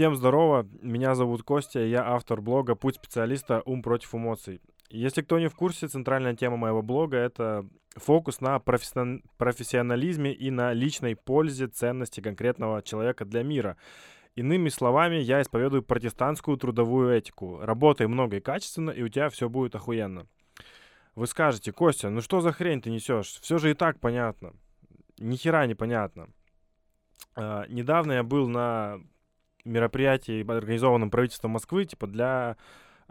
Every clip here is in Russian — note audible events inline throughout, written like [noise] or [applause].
Всем здорово, меня зовут Костя, я автор блога «Путь специалиста. Ум против эмоций». Если кто не в курсе, центральная тема моего блога — это фокус на профессион... профессионализме и на личной пользе ценности конкретного человека для мира. Иными словами, я исповедую протестантскую трудовую этику. Работай много и качественно, и у тебя все будет охуенно. Вы скажете, Костя, ну что за хрень ты несешь? Все же и так понятно. Ни хера не понятно. Uh, недавно я был на мероприятий, организованном правительством Москвы, типа для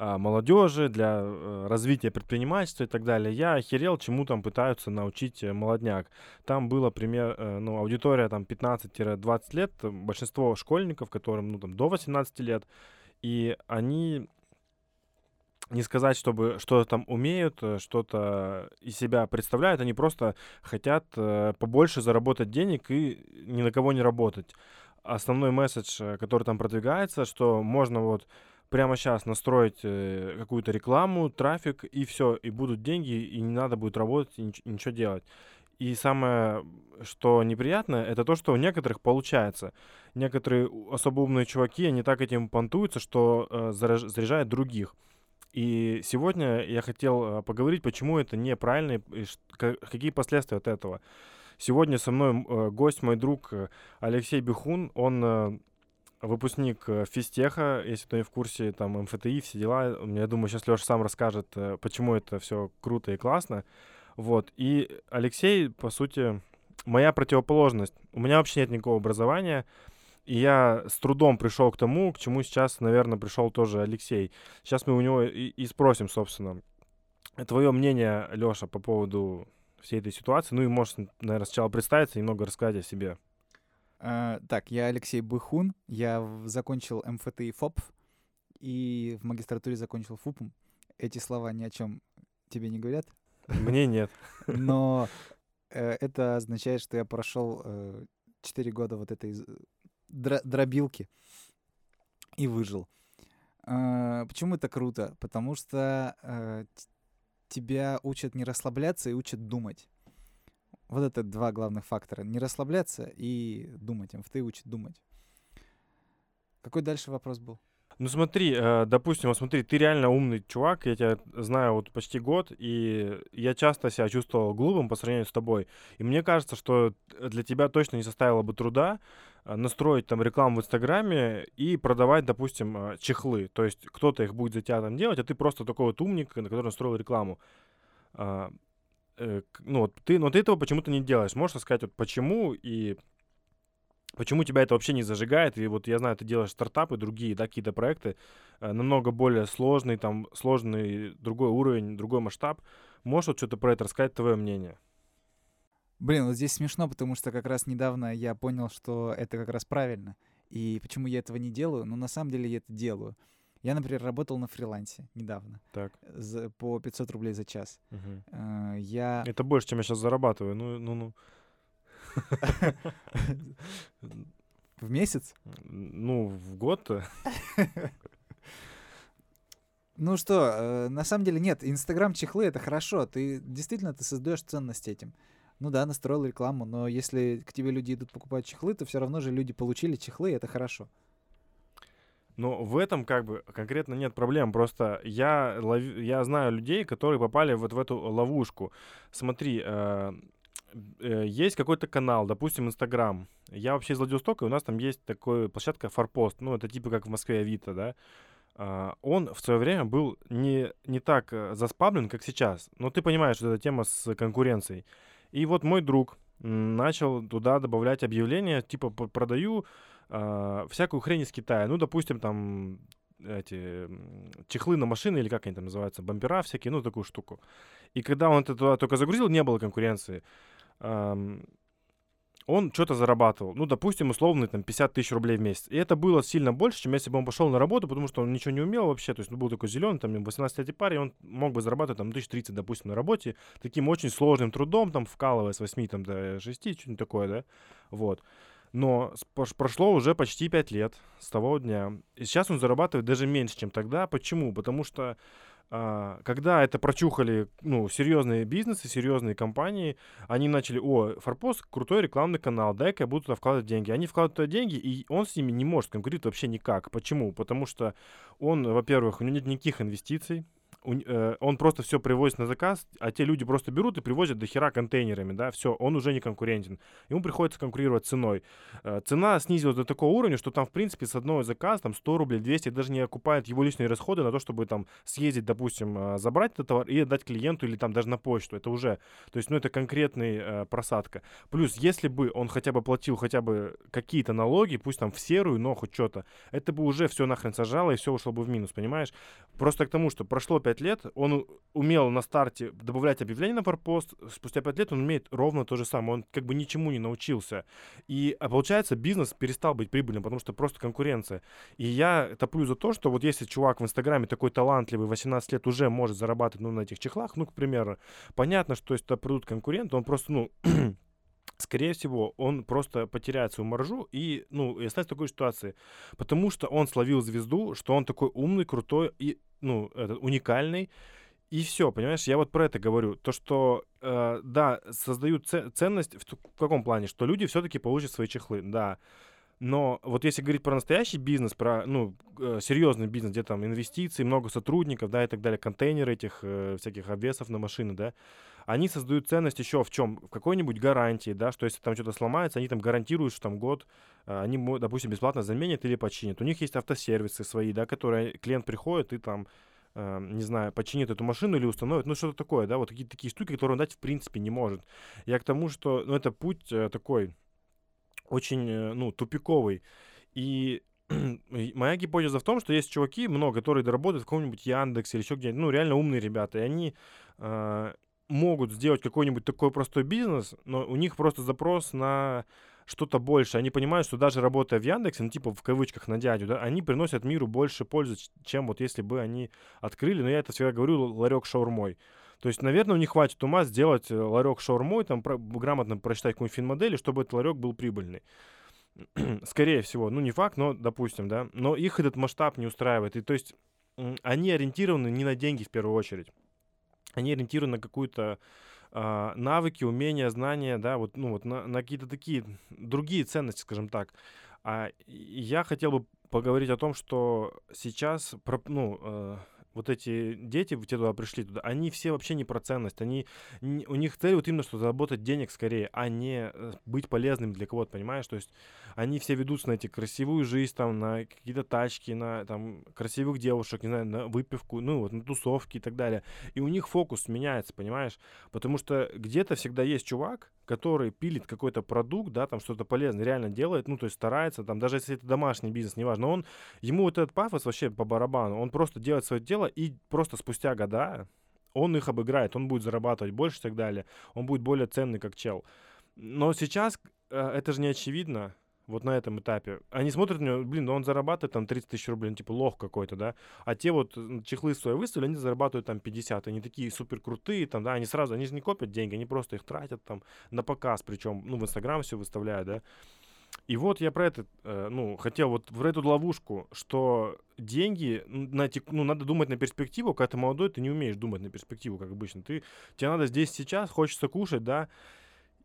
а, молодежи, для а, развития предпринимательства и так далее. Я охерел, чему там пытаются научить э, молодняк. Там было пример, э, ну, аудитория там 15-20 лет, большинство школьников, которым, ну, там, до 18 лет, и они не сказать, чтобы что-то там умеют, э, что-то из себя представляют, они просто хотят побольше заработать денег и ни на кого не работать основной месседж, э, который там продвигается, что можно вот прямо сейчас настроить э, какую-то рекламу, трафик, и все, и будут деньги, и не надо будет работать, и нич- ничего делать. И самое, что неприятно, это то, что у некоторых получается. Некоторые особо умные чуваки, они так этим понтуются, что э, заряжают других. И сегодня я хотел поговорить, почему это неправильно, и какие последствия от этого. Сегодня со мной э, гость, мой друг э, Алексей Бехун. Он э, выпускник физтеха, если кто не в курсе, там МФТИ, все дела. Я думаю, сейчас Леша сам расскажет, почему это все круто и классно. Вот. И Алексей, по сути, моя противоположность. У меня вообще нет никакого образования. И я с трудом пришел к тому, к чему сейчас, наверное, пришел тоже Алексей. Сейчас мы у него и, и спросим, собственно, твое мнение, Леша, по поводу всей этой ситуации. Ну и можешь, наверное, сначала представиться и немного рассказать о себе. Uh, так, я Алексей Быхун, я закончил МФТ и ФОП, и в магистратуре закончил ФУПом. Эти слова ни о чем тебе не говорят? Мне нет. [laughs] Но э, это означает, что я прошел э, 4 года вот этой дро дробилки и выжил. Э, почему это круто? Потому что э, тебя учат не расслабляться и учат думать. Вот это два главных фактора. Не расслабляться и думать. МФТ учит думать. Какой дальше вопрос был? Ну смотри, э, допустим, вот смотри, ты реально умный чувак, я тебя знаю вот почти год, и я часто себя чувствовал глупым по сравнению с тобой. И мне кажется, что для тебя точно не составило бы труда э, настроить там рекламу в Инстаграме и продавать, допустим, э, чехлы. То есть кто-то их будет за тебя там делать, а ты просто такой вот умник, на который настроил рекламу. А, ну вот ты, но ты этого почему-то не делаешь. Можешь рассказать вот почему и Почему тебя это вообще не зажигает? И вот я знаю, ты делаешь стартапы, другие, да, какие-то проекты, э, намного более сложный, там, сложный другой уровень, другой масштаб. Можешь вот что-то про это рассказать, твое мнение? Блин, вот здесь смешно, потому что как раз недавно я понял, что это как раз правильно. И почему я этого не делаю? Ну, на самом деле я это делаю. Я, например, работал на фрилансе недавно. Так. За, по 500 рублей за час. Угу. я... Это больше, чем я сейчас зарабатываю. Ну, ну, ну. [laughs] В месяц? Ну, в год-то. Ну что, э, на самом деле нет, Инстаграм чехлы это хорошо, ты действительно ты создаешь ценность этим. Ну да, настроил рекламу, но если к тебе люди идут покупать чехлы, то все равно же люди получили чехлы, и это хорошо. Но в этом как бы конкретно нет проблем. Просто я, лов... я знаю людей, которые попали вот в эту ловушку. Смотри, Э, есть какой-то канал, допустим, Инстаграм. Я вообще из Владивостока, и у нас там есть такая площадка Форпост. Ну, это типа как в Москве Авито, да. Uh, он в свое время был не, не так uh, заспаблен, как сейчас. Но ты понимаешь, что это тема с конкуренцией. И вот мой друг начал туда добавлять объявления, типа продаю uh, всякую хрень из Китая. Ну, допустим, там эти чехлы на машины, или как они там называются, бампера всякие, ну, такую штуку. И когда он это туда только загрузил, не было конкуренции он что-то зарабатывал. Ну, допустим, условно, там, 50 тысяч рублей в месяц. И это было сильно больше, чем если бы он пошел на работу, потому что он ничего не умел вообще. То есть, он был такой зеленый, там, 18-летний парень, он мог бы зарабатывать, там, 1030, допустим, на работе, таким очень сложным трудом, там, вкалывая с 8 там, до 6, что-нибудь такое, да, вот. Но прошло уже почти 5 лет с того дня. И сейчас он зарабатывает даже меньше, чем тогда. Почему? Потому что когда это прочухали, ну, серьезные бизнесы, серьезные компании, они начали, о, Форпост крутой рекламный канал, дай-ка я буду туда вкладывать деньги. Они вкладывают туда деньги, и он с ними не может конкурировать вообще никак. Почему? Потому что он, во-первых, у него нет никаких инвестиций, он просто все привозит на заказ, а те люди просто берут и привозят до хера контейнерами, да, все, он уже не конкурентен. Ему приходится конкурировать ценой. Э, цена снизилась до такого уровня, что там, в принципе, с одного заказа, там, 100 рублей, 200, даже не окупает его личные расходы на то, чтобы там съездить, допустим, э, забрать этот товар и отдать клиенту или там даже на почту. Это уже, то есть, ну, это конкретный э, просадка. Плюс, если бы он хотя бы платил хотя бы какие-то налоги, пусть там в серую, но хоть что-то, это бы уже все нахрен сажало и все ушло бы в минус, понимаешь? Просто к тому, что прошло 5 лет, он умел на старте добавлять объявления на форпост, спустя 5 лет он умеет ровно то же самое, он как бы ничему не научился. И а получается, бизнес перестал быть прибыльным, потому что просто конкуренция. И я топлю за то, что вот если чувак в Инстаграме такой талантливый, 18 лет уже может зарабатывать ну, на этих чехлах, ну, к примеру, понятно, что если придут конкуренты, он просто, ну, [clears throat] скорее всего, он просто потеряет свою маржу и, ну, и останется в такой ситуации. Потому что он словил звезду, что он такой умный, крутой и, ну, этот, уникальный. И все, понимаешь, я вот про это говорю. То, что, э, да, создают ценность в, в каком плане? Что люди все-таки получат свои чехлы, да. Но вот если говорить про настоящий бизнес, про, ну, э, серьезный бизнес, где там инвестиции, много сотрудников, да, и так далее, контейнеры этих э, всяких обвесов на машины, да, они создают ценность еще в чем? В какой-нибудь гарантии, да, что если там что-то сломается, они там гарантируют, что там год а, они, допустим, бесплатно заменят или починят. У них есть автосервисы свои, да, которые клиент приходит и там Uh, не знаю, починит эту машину или установит, ну что-то такое, да, вот какие-то такие штуки, которые он дать в принципе не может. Я к тому, что, ну это путь uh, такой очень, uh, ну, тупиковый. [clears throat] И моя гипотеза в том, что есть чуваки, много, которые доработают в каком-нибудь Яндексе или еще где-нибудь, ну, реально умные ребята, и они могут сделать какой-нибудь такой простой бизнес, но у них просто запрос на что-то больше. Они понимают, что даже работая в Яндексе, ну, типа в кавычках на дядю, да, они приносят миру больше пользы, чем вот если бы они открыли, но я это всегда говорю, ларек шаурмой. То есть, наверное, у них хватит ума сделать э, ларек шаурмой, там про, грамотно прочитать какую-нибудь финмодель, чтобы этот ларек был прибыльный. [clears throat] Скорее всего, ну не факт, но допустим, да. Но их этот масштаб не устраивает. И то есть они ориентированы не на деньги в первую очередь они ориентированы на какую-то э, навыки, умения, знания, да, вот, ну, вот на, на какие-то такие другие ценности, скажем так. А я хотел бы поговорить о том, что сейчас, ну, э, вот эти дети, те туда пришли, туда, они все вообще не про ценность. Они, у них цель вот именно, что заработать денег скорее, а не э, быть полезным для кого-то, понимаешь? То есть они все ведутся на эти красивую жизнь, там, на какие-то тачки, на там красивых девушек, не знаю, на выпивку, ну вот, на тусовки и так далее. И у них фокус меняется, понимаешь? Потому что где-то всегда есть чувак, который пилит какой-то продукт, да, там что-то полезное, реально делает, ну, то есть старается, там, даже если это домашний бизнес, неважно, он, ему вот этот пафос вообще по барабану, он просто делает свое дело, и просто спустя года он их обыграет, он будет зарабатывать больше и так далее, он будет более ценный как чел. Но сейчас э, это же не очевидно, вот на этом этапе. Они смотрят на него, блин, ну он зарабатывает там 30 тысяч рублей, ну, типа лох какой-то, да. А те вот чехлы свои выставили, они зарабатывают там 50. Они такие супер крутые, там, да, они сразу, они же не копят деньги, они просто их тратят там на показ, причем, ну, в Инстаграм все выставляют, да. И вот я про это, э, ну, хотел вот в эту ловушку, что деньги, на, ну, надо думать на перспективу, когда ты молодой, ты не умеешь думать на перспективу, как обычно. Ты, тебе надо здесь сейчас, хочется кушать, да,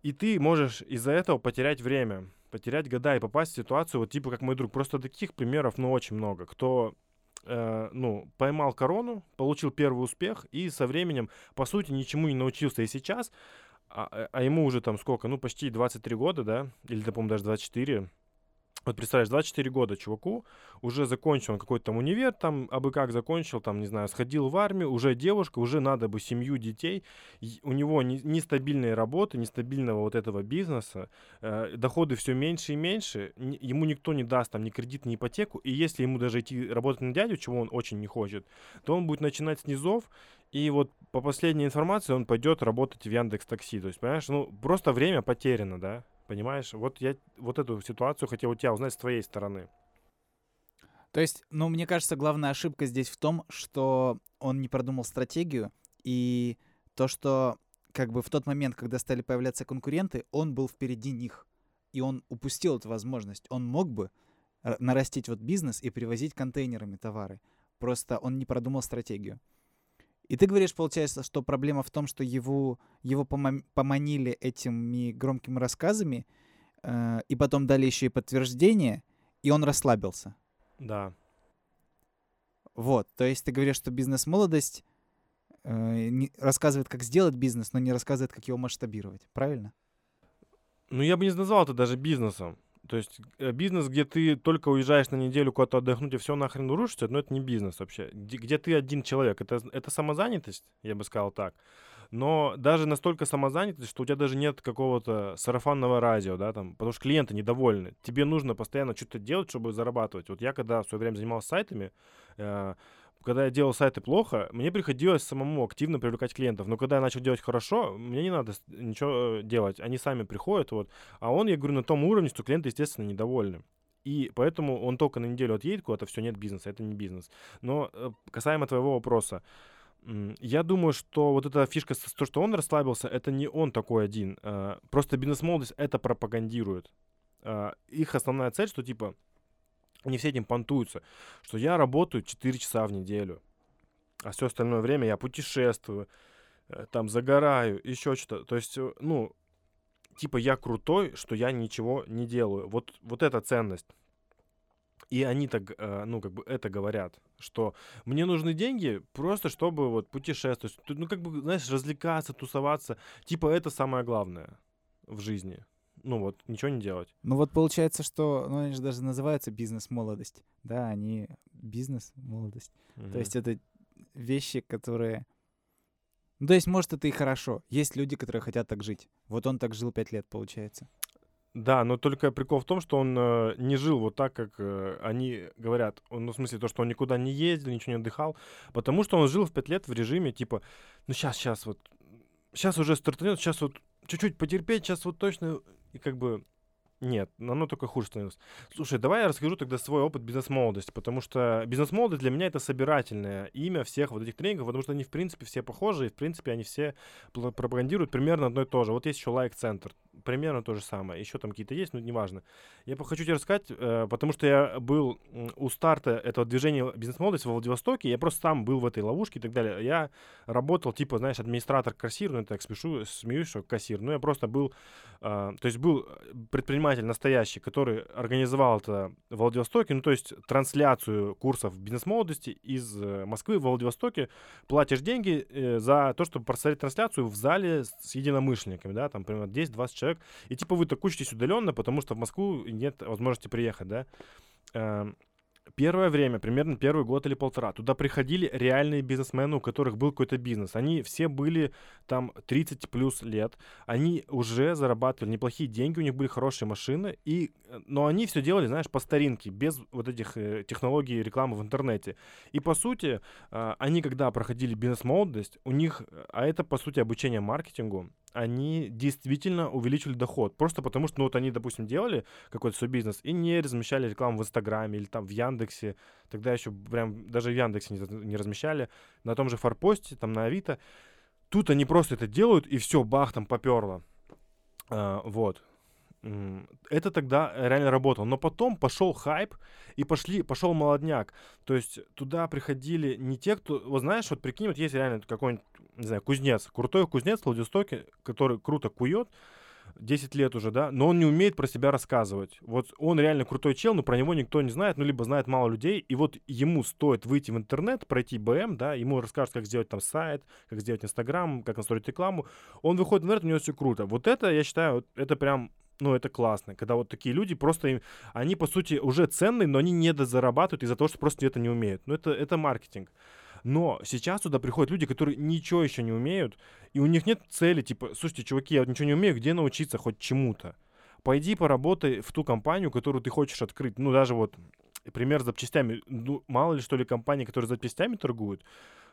и ты можешь из-за этого потерять время потерять года и попасть в ситуацию, вот типа как мой друг. Просто таких примеров, ну, очень много. Кто э, ну, поймал корону, получил первый успех и со временем, по сути, ничему не научился. И сейчас, а, а ему уже там сколько, ну, почти 23 года, да, или, да, по-моему, даже 24, вот представляешь, 24 года чуваку, уже закончил он какой-то там универ, там, абы как закончил, там, не знаю, сходил в армию, уже девушка, уже надо бы семью, детей. У него не работы, нестабильного вот этого бизнеса, э, доходы все меньше и меньше, н- ему никто не даст там ни кредит, ни ипотеку, и если ему даже идти работать на дядю, чего он очень не хочет, то он будет начинать с низов, и вот по последней информации он пойдет работать в Яндекс Такси. То есть, понимаешь, ну просто время потеряно, да? Понимаешь? Вот я вот эту ситуацию хотел у тебя узнать с твоей стороны. То есть, ну, мне кажется, главная ошибка здесь в том, что он не продумал стратегию, и то, что как бы в тот момент, когда стали появляться конкуренты, он был впереди них, и он упустил эту возможность. Он мог бы нарастить вот бизнес и привозить контейнерами товары, просто он не продумал стратегию. И ты говоришь, получается, что проблема в том, что его, его пома- поманили этими громкими рассказами, э, и потом дали еще и подтверждение, и он расслабился. Да. Вот, то есть ты говоришь, что бизнес-молодость э, не, рассказывает, как сделать бизнес, но не рассказывает, как его масштабировать. Правильно? Ну, я бы не назвал это даже бизнесом. То есть э, бизнес, где ты только уезжаешь на неделю куда-то отдохнуть и все нахрен рушится, но это не бизнес вообще. Где, где ты один человек, это, это самозанятость, я бы сказал так. Но даже настолько самозанятость, что у тебя даже нет какого-то сарафанного радио, да, там, потому что клиенты недовольны. Тебе нужно постоянно что-то делать, чтобы зарабатывать. Вот я когда в свое время занимался сайтами, э, когда я делал сайты плохо, мне приходилось самому активно привлекать клиентов. Но когда я начал делать хорошо, мне не надо ничего э, делать. Они сами приходят, вот. А он, я говорю, на том уровне, что клиенты, естественно, недовольны. И поэтому он только на неделю отъедет куда-то, все, нет бизнеса, это не бизнес. Но э, касаемо твоего вопроса, я думаю, что вот эта фишка, то, что он расслабился, это не он такой один. Э, просто бизнес-молодость это пропагандирует. Их основная цель, что типа они все этим понтуются, что я работаю 4 часа в неделю, а все остальное время я путешествую, э, там загораю, еще что-то. То есть, э, ну, типа я крутой, что я ничего не делаю. Вот, вот эта ценность. И они так, э, ну, как бы это говорят, что мне нужны деньги просто, чтобы вот путешествовать, ну, как бы, знаешь, развлекаться, тусоваться. Типа это самое главное в жизни ну вот, ничего не делать. Ну вот получается, что, ну они же даже называются бизнес-молодость, да, они бизнес-молодость. Угу. То есть это вещи, которые... Ну, то есть, может, это и хорошо. Есть люди, которые хотят так жить. Вот он так жил пять лет, получается. Да, но только прикол в том, что он э, не жил вот так, как э, они говорят. Он, ну, в смысле, то, что он никуда не ездил, ничего не отдыхал. Потому что он жил в пять лет в режиме, типа, ну сейчас, сейчас вот, сейчас уже стартанет, сейчас вот чуть-чуть потерпеть, сейчас вот точно и как бы нет, оно только хуже становилось. Слушай, давай я расскажу тогда свой опыт бизнес-молодости, потому что бизнес-молодость для меня это собирательное имя всех вот этих тренингов, потому что они, в принципе, все похожи, и, в принципе, они все пропагандируют примерно одно и то же. Вот есть еще лайк-центр, примерно то же самое. Еще там какие-то есть, но неважно. Я хочу тебе рассказать, э, потому что я был у старта этого движения бизнес-молодости в Владивостоке, я просто сам был в этой ловушке и так далее. Я работал, типа, знаешь, администратор-кассир, ну, я так спешу, смеюсь, что кассир, но я просто был, э, то есть был предприниматель настоящий, который организовал это в Владивостоке, ну, то есть трансляцию курсов бизнес-молодости из э, Москвы в Владивостоке, платишь деньги за то, чтобы просмотреть трансляцию в зале с единомышленниками, да, там примерно 10-20 человек человек, и типа вы так учитесь удаленно, потому что в Москву нет возможности приехать, да. Эм, первое время, примерно первый год или полтора, туда приходили реальные бизнесмены, у которых был какой-то бизнес. Они все были там 30 плюс лет. Они уже зарабатывали неплохие деньги, у них были хорошие машины. И, э, но они все делали, знаешь, по старинке, без вот этих э, технологий рекламы в интернете. И по сути, э, они когда проходили бизнес-молодость, у них, э, а это по сути обучение маркетингу, они действительно увеличили доход. Просто потому что, ну вот они, допустим, делали какой-то свой бизнес и не размещали рекламу в Инстаграме или там в Яндексе. Тогда еще прям даже в Яндексе не, не размещали. На том же Форпосте, там на Авито. Тут они просто это делают, и все, бах, там поперло. А, вот. Это тогда реально работало. Но потом пошел хайп, и пошли, пошел молодняк. То есть туда приходили не те, кто... Вот знаешь, вот прикинь, вот есть реально какой-нибудь, не знаю, кузнец, крутой кузнец в Владивостоке, который круто кует, 10 лет уже, да, но он не умеет про себя рассказывать. Вот он реально крутой чел, но про него никто не знает, ну, либо знает мало людей, и вот ему стоит выйти в интернет, пройти БМ, да, ему расскажут, как сделать там сайт, как сделать Инстаграм, как настроить рекламу, он выходит в интернет, у него все круто. Вот это, я считаю, это прям ну, это классно, когда вот такие люди просто, им, они, по сути, уже ценные, но они не дозарабатывают из-за того, что просто это не умеют. Ну, это, это маркетинг. Но сейчас туда приходят люди, которые ничего еще не умеют, и у них нет цели, типа, слушайте, чуваки, я вот ничего не умею, где научиться хоть чему-то? Пойди поработай в ту компанию, которую ты хочешь открыть. Ну, даже вот пример с запчастями. Ну, мало ли, что ли, компании, которые запчастями торгуют,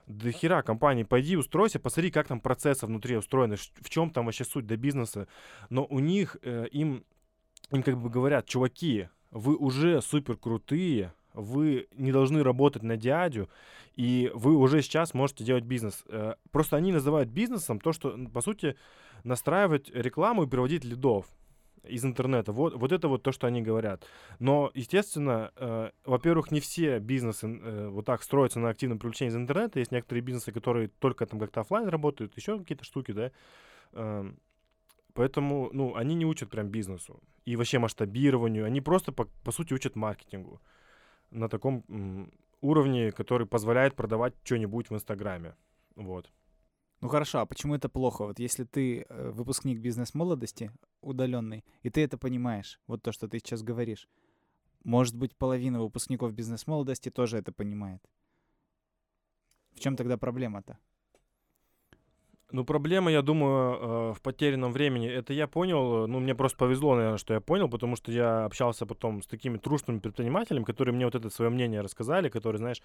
до хера компании, пойди устройся, посмотри, как там процессы внутри устроены, в чем там вообще суть до бизнеса. Но у них, э, им, им как бы говорят, чуваки, вы уже супер крутые, вы не должны работать на дядю, и вы уже сейчас можете делать бизнес. Э, просто они называют бизнесом то, что, по сути, настраивать рекламу и приводить лидов. из интернета. Вот, вот это вот то, что они говорят. Но, естественно, э, во-первых, не все бизнесы э, вот так строятся на активном привлечении из интернета. Есть некоторые бизнесы, которые только там как-то офлайн работают, еще какие-то штуки, да. Э, поэтому, ну, они не учат прям бизнесу и вообще масштабированию. Они просто, по, по сути, учат маркетингу на таком уровне, который позволяет продавать что-нибудь в Инстаграме. Вот. Ну хорошо, а почему это плохо? Вот если ты э, выпускник бизнес-молодости, удаленный, и ты это понимаешь, вот то, что ты сейчас говоришь, может быть, половина выпускников бизнес-молодости тоже это понимает. В чем тогда проблема-то? Ну, проблема, я думаю, э, в потерянном времени. Это я понял, ну, мне просто повезло, наверное, что я понял, потому что я общался потом с такими трушными предпринимателями, которые мне вот это свое мнение рассказали, которые, знаешь,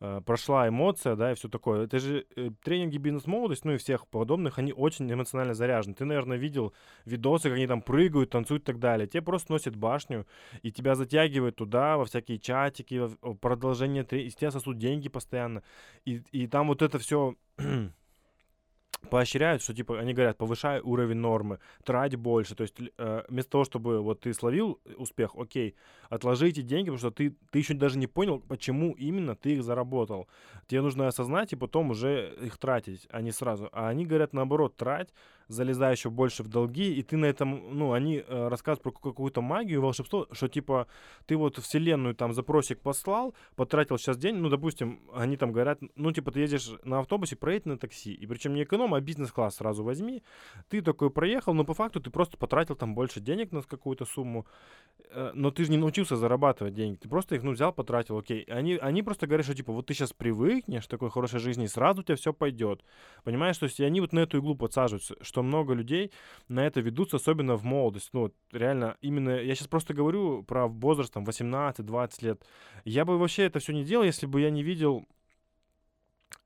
э, прошла эмоция, да, и все такое. Это же э, тренинги бизнес-молодость, ну, и всех подобных, они очень эмоционально заряжены. Ты, наверное, видел видосы, как они там прыгают, танцуют и так далее. Те просто носят башню, и тебя затягивают туда, во всякие чатики, продолжение, из тебя сосут деньги постоянно. И, и там вот это все [clears throat] поощряют, что типа они говорят, повышай уровень нормы, трать больше. То есть э, вместо того, чтобы вот ты словил успех, окей, отложи эти деньги, потому что ты, ты еще даже не понял, почему именно ты их заработал. Тебе нужно осознать и потом уже их тратить, а не сразу. А они говорят наоборот, трать, залезая еще больше в долги, и ты на этом, ну, они э, рассказывают про какую-то магию, волшебство, что типа ты вот вселенную там запросик послал, потратил сейчас день, ну, допустим, они там говорят, ну, типа ты едешь на автобусе, проедь на такси, и причем не эконом, а бизнес-класс сразу возьми, ты такой проехал, но по факту ты просто потратил там больше денег на какую-то сумму, э, но ты же не научился зарабатывать деньги, ты просто их, ну, взял, потратил, окей. Они, они просто говорят, что типа вот ты сейчас привыкнешь к такой хорошей жизни, и сразу у тебя все пойдет. Понимаешь, то есть они вот на эту иглу подсаживаются, что что много людей на это ведутся, особенно в молодость. Ну, реально, именно, я сейчас просто говорю про возраст, там, 18-20 лет. Я бы вообще это все не делал, если бы я не видел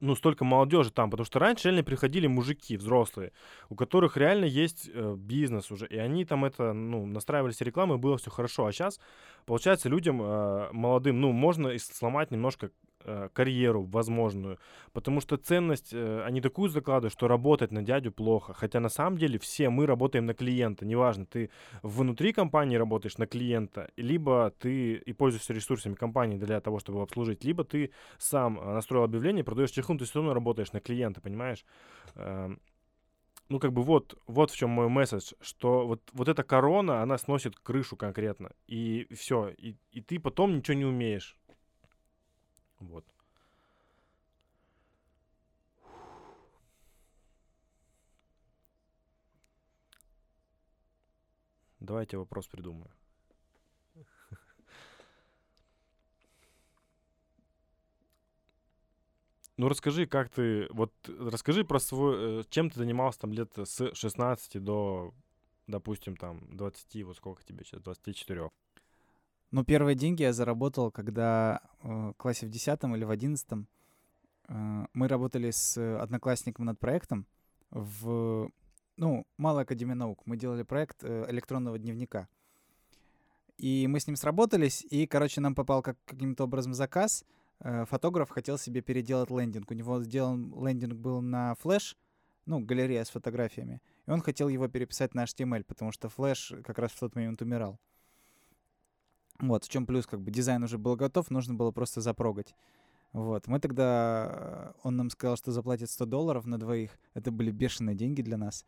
ну, столько молодежи там, потому что раньше реально приходили мужики взрослые, у которых реально есть э, бизнес уже, и они там это, ну, настраивались рекламой, было все хорошо, а сейчас, получается, людям э, молодым, ну, можно сломать немножко э, карьеру возможную, потому что ценность, э, они такую закладывают, что работать на дядю плохо, хотя на самом деле все мы работаем на клиента, неважно, ты внутри компании работаешь на клиента, либо ты и пользуешься ресурсами компании для того, чтобы обслужить, либо ты сам э, настроил объявление, продаешь чехлу, ты все равно работаешь на клиента, понимаешь? Ну, как бы вот, вот в чем мой месседж, что вот, вот эта корона, она сносит крышу конкретно, и все, и, и ты потом ничего не умеешь. Вот. Давайте вопрос придумаю. [laughs] Ну расскажи, как ты, вот расскажи про свой, э, чем ты занимался там лет с 16 до, допустим, там 20, вот сколько тебе сейчас, 24. Ну, первые деньги я заработал, когда э, в классе в 10 или в 11 э, мы работали с одноклассником над проектом в, ну, Малой Академии Наук. Мы делали проект э, электронного дневника. И мы с ним сработались, и, короче, нам попал как, каким-то образом заказ. Э, фотограф хотел себе переделать лендинг. У него сделан лендинг был на флеш, ну, галерея с фотографиями. И он хотел его переписать на HTML, потому что флеш как раз в тот момент умирал. Вот, в чем плюс, как бы дизайн уже был готов, нужно было просто запрогать. Вот, мы тогда, э, он нам сказал, что заплатит 100 долларов на двоих. Это были бешеные деньги для нас.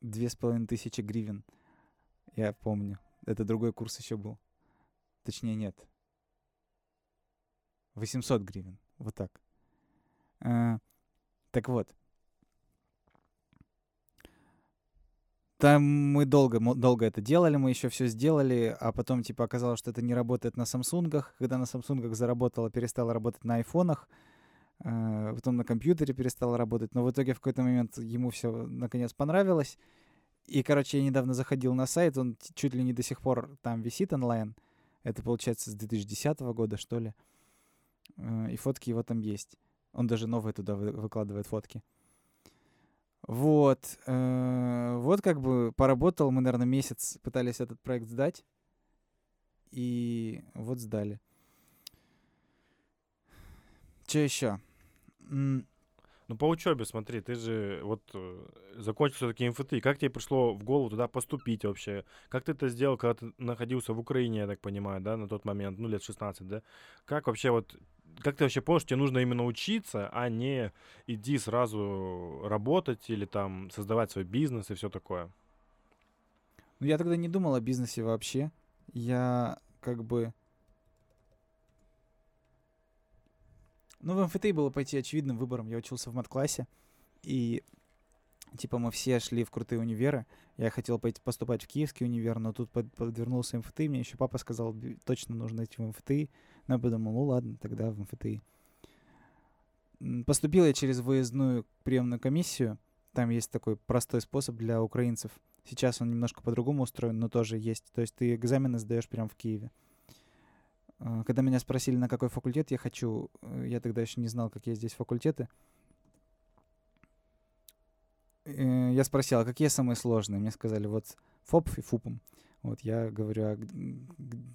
Две с половиной тысячи гривен. Я помню. Это другой курс еще был. Точнее, нет. 800 гривен. Вот так. А, так вот. Там мы долго, долго это делали, мы еще все сделали, а потом типа оказалось, что это не работает на Самсунгах. Когда на Самсунгах заработало, перестало работать на айфонах, э, потом на компьютере перестало работать, но в итоге в какой-то момент ему все наконец понравилось. И, короче, я недавно заходил на сайт, он чуть ли не до сих пор там висит онлайн. Это, получается, с 2010 года, что ли. Э, и фотки его там есть. Он даже новые туда выкладывает фотки. Вот. Э, вот как бы поработал, мы, наверное, месяц пытались этот проект сдать. И вот сдали. Что еще? Ну, по учебе, смотри, ты же вот э, закончил все-таки МФТ. Как тебе пришло в голову туда поступить вообще? Как ты это сделал, когда ты находился в Украине, я так понимаю, да, на тот момент, ну, лет 16, да? Как вообще вот, как ты вообще понял, что тебе нужно именно учиться, а не иди сразу работать или там создавать свой бизнес и все такое? Ну, я тогда не думал о бизнесе вообще. Я как бы... Ну, в МФТ было пойти очевидным выбором. Я учился в мат-классе, и типа мы все шли в крутые универы. Я хотел пойти поступать в Киевский универ, но тут под, подвернулся МФТ, мне еще папа сказал, точно нужно идти в МФТ. Но я подумал, ну ладно, тогда в МФТ. Поступил я через выездную приемную комиссию. Там есть такой простой способ для украинцев. Сейчас он немножко по-другому устроен, но тоже есть. То есть ты экзамены сдаешь прямо в Киеве. А, когда меня спросили, на какой факультет я хочу, э, я тогда еще не знал, какие здесь факультеты. Я спросил, а какие самые сложные? Мне сказали, вот ФОП и ФУПом. Вот я говорю, а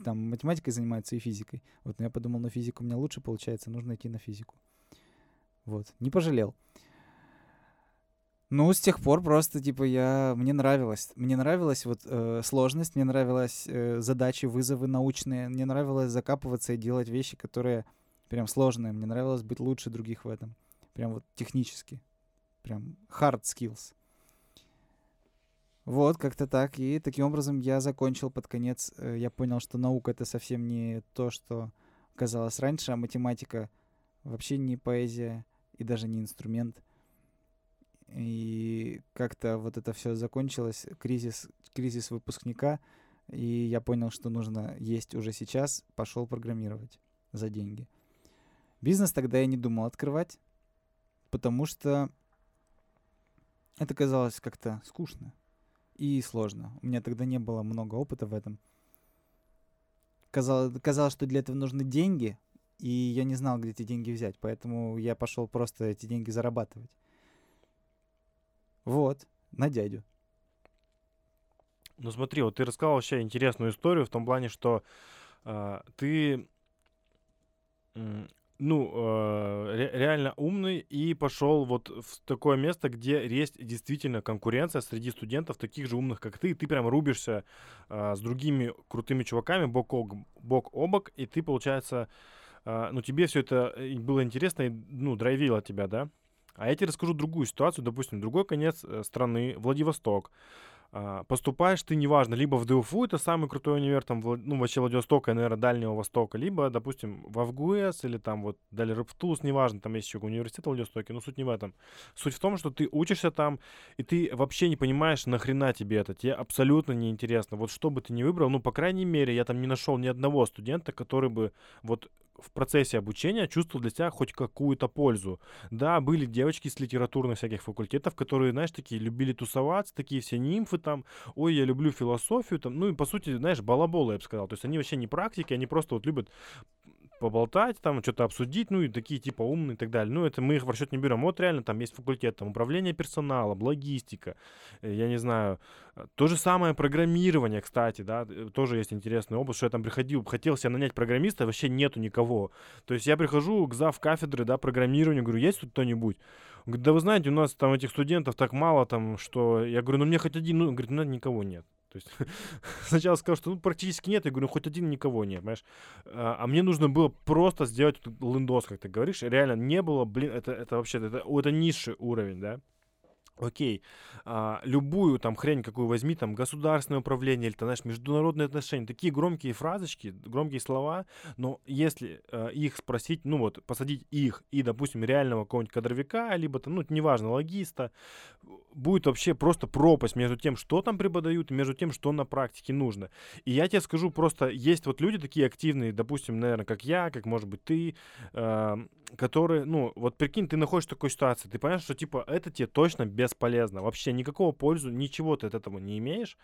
там математикой занимаются и физикой. Вот, но я подумал, ну физику у меня лучше получается, нужно идти на физику. Вот, не пожалел. Ну, с тех пор просто, типа, я... Мне нравилось. Мне нравилась вот э, сложность, мне нравилась э, задачи, вызовы научные. Мне нравилось закапываться и делать вещи, которые прям сложные. Мне нравилось быть лучше других в этом. Прям вот технически. Прям hard skills. Вот, как-то так. И таким образом я закончил под конец. Э, я понял, что наука — это совсем не то, что казалось раньше, а математика вообще не поэзия и даже не инструмент — и как-то вот это все закончилось, кризис, кризис выпускника, и я понял, что нужно есть уже сейчас, пошел программировать за деньги. Бизнес тогда я не думал открывать, потому что это казалось как-то скучно и сложно. У меня тогда не было много опыта в этом. Казалось, казалось, что для этого нужны деньги, и я не знал, где эти деньги взять, поэтому я пошел просто эти деньги зарабатывать. Вот, на дядю. Ну смотри, вот ты рассказал вообще интересную историю в том плане, что э, ты, ну, э, ре- реально умный и пошел вот в такое место, где есть действительно конкуренция среди студентов таких же умных, как ты, и ты прям рубишься э, с другими крутыми чуваками бок о бок, о бок и ты, получается, э, ну тебе все это э, было интересно и, ну, драйвило тебя, да? А я тебе расскажу другую ситуацию, допустим, другой конец э, страны, Владивосток. А, поступаешь ты, неважно, либо в ДУФУ, это самый крутой универ, там, ну, вообще Владивостока, наверное, Дальнего Востока, либо, допустим, в АВГУЭС или там вот Дали Рыбтус, неважно, там есть еще университет в Владивостоке, но суть не в этом. Суть в том, что ты учишься там, и ты вообще не понимаешь, нахрена тебе это, тебе абсолютно неинтересно. Вот что бы ты ни выбрал, ну, по крайней мере, я там не нашел ни одного студента, который бы вот в процессе обучения чувствовал для себя хоть какую-то пользу. Да, были девочки с литературных всяких факультетов, которые, знаешь, такие любили тусоваться, такие все нимфы там, ой, я люблю философию там, ну и по сути, знаешь, балаболы, я бы сказал. То есть они вообще не практики, они просто вот любят поболтать, там что-то обсудить, ну и такие типа умные и так далее. Ну, это мы их в расчет не берем. Вот реально там есть факультет, там управление персоналом, логистика, э, я не знаю. Э, то же самое программирование, кстати, да, э, тоже есть интересный опыт, что я там приходил, хотел себе нанять программиста, вообще нету никого. То есть я прихожу к зав кафедры, да, программирования, говорю, есть тут кто-нибудь? Да вы знаете, у нас там этих студентов так мало, там, что... Я говорю, ну мне хоть один, ну, говорит, ну никого нет. То есть [laughs] сначала сказал, что ну, практически нет, я говорю, ну хоть один никого нет, понимаешь? А, а мне нужно было просто сделать лендос, как ты говоришь. Реально не было, блин, это, это вообще, это, это низший уровень, да? Окей, а, любую там хрень какую возьми, там государственное управление или, ты знаешь, международные отношения, такие громкие фразочки, громкие слова, но если а, их спросить, ну вот, посадить их и, допустим, реального какого-нибудь кадровика, либо там, ну, неважно, логиста, будет вообще просто пропасть между тем, что там преподают, и между тем, что на практике нужно. И я тебе скажу, просто есть вот люди такие активные, допустим, наверное, как я, как, может быть, ты, э, которые, ну, вот прикинь, ты находишься в такой ситуации, ты понимаешь, что, типа, это тебе точно бесполезно, вообще никакого пользу, ничего ты от этого не имеешь,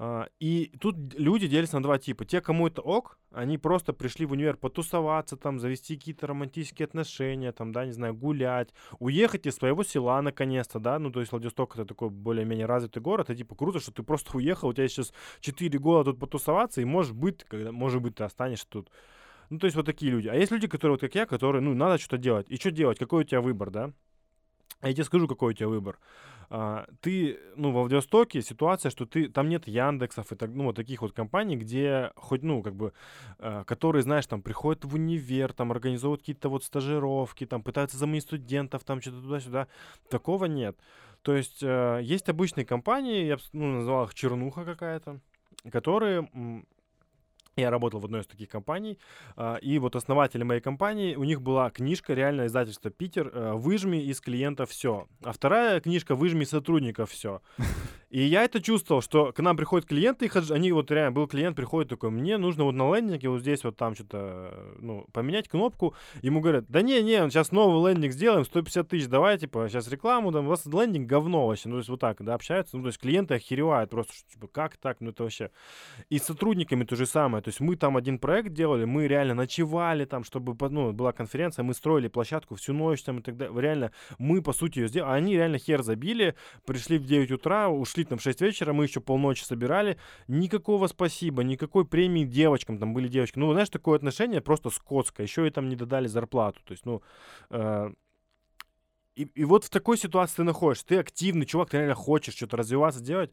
а, и тут люди делятся на два типа. Те, кому это ок, они просто пришли в универ потусоваться, там, завести какие-то романтические отношения, там, да, не знаю, гулять, уехать из своего села наконец-то, да, ну, то есть Владивосток это такой более-менее развитый город, и типа круто, что ты просто уехал, у тебя сейчас 4 года тут потусоваться, и может быть, когда, может быть, ты останешься тут. Ну, то есть вот такие люди. А есть люди, которые вот как я, которые, ну, надо что-то делать. И что делать? Какой у тебя выбор, да? Я тебе скажу, какой у тебя выбор. А, ты, ну, во Владивостоке ситуация, что ты, там нет Яндексов и так, ну, вот таких вот компаний, где хоть, ну, как бы, а, которые, знаешь, там, приходят в универ, там, организовывают какие-то вот стажировки, там, пытаются заманить студентов, там, что-то туда-сюда. Такого нет. То есть а, есть обычные компании, я бы, ну, назвал их чернуха какая-то, которые я работал в одной из таких компаний, а, и вот основатели моей компании, у них была книжка, реально издательство «Питер», э, «Выжми из клиента все». А вторая книжка «Выжми из сотрудников все». [laughs] И я это чувствовал, что к нам приходят клиенты, их, они вот реально, был клиент, приходит такой, мне нужно вот на лендинге вот здесь вот там что-то, ну, поменять кнопку. Ему говорят, да не, не, сейчас новый лендинг сделаем, 150 тысяч, давай, типа, сейчас рекламу, там, у вас лендинг говно вообще. Ну, то есть вот так, да, общаются, ну, то есть клиенты охеревают просто, что, типа, как так, ну, это вообще. И с сотрудниками то же самое, то есть мы там один проект делали, мы реально ночевали там, чтобы, ну, была конференция, мы строили площадку всю ночь там и так далее. Реально, мы, по сути, ее сделали, они реально хер забили, пришли в 9 утра, ушли шли там в 6 вечера, мы еще полночи собирали. Никакого спасибо, никакой премии девочкам, там были девочки. Ну, знаешь, такое отношение просто скотское. Еще и там не додали зарплату. То есть, ну, э, и, и вот в такой ситуации ты находишься. Ты активный чувак, ты реально хочешь что-то развиваться, делать.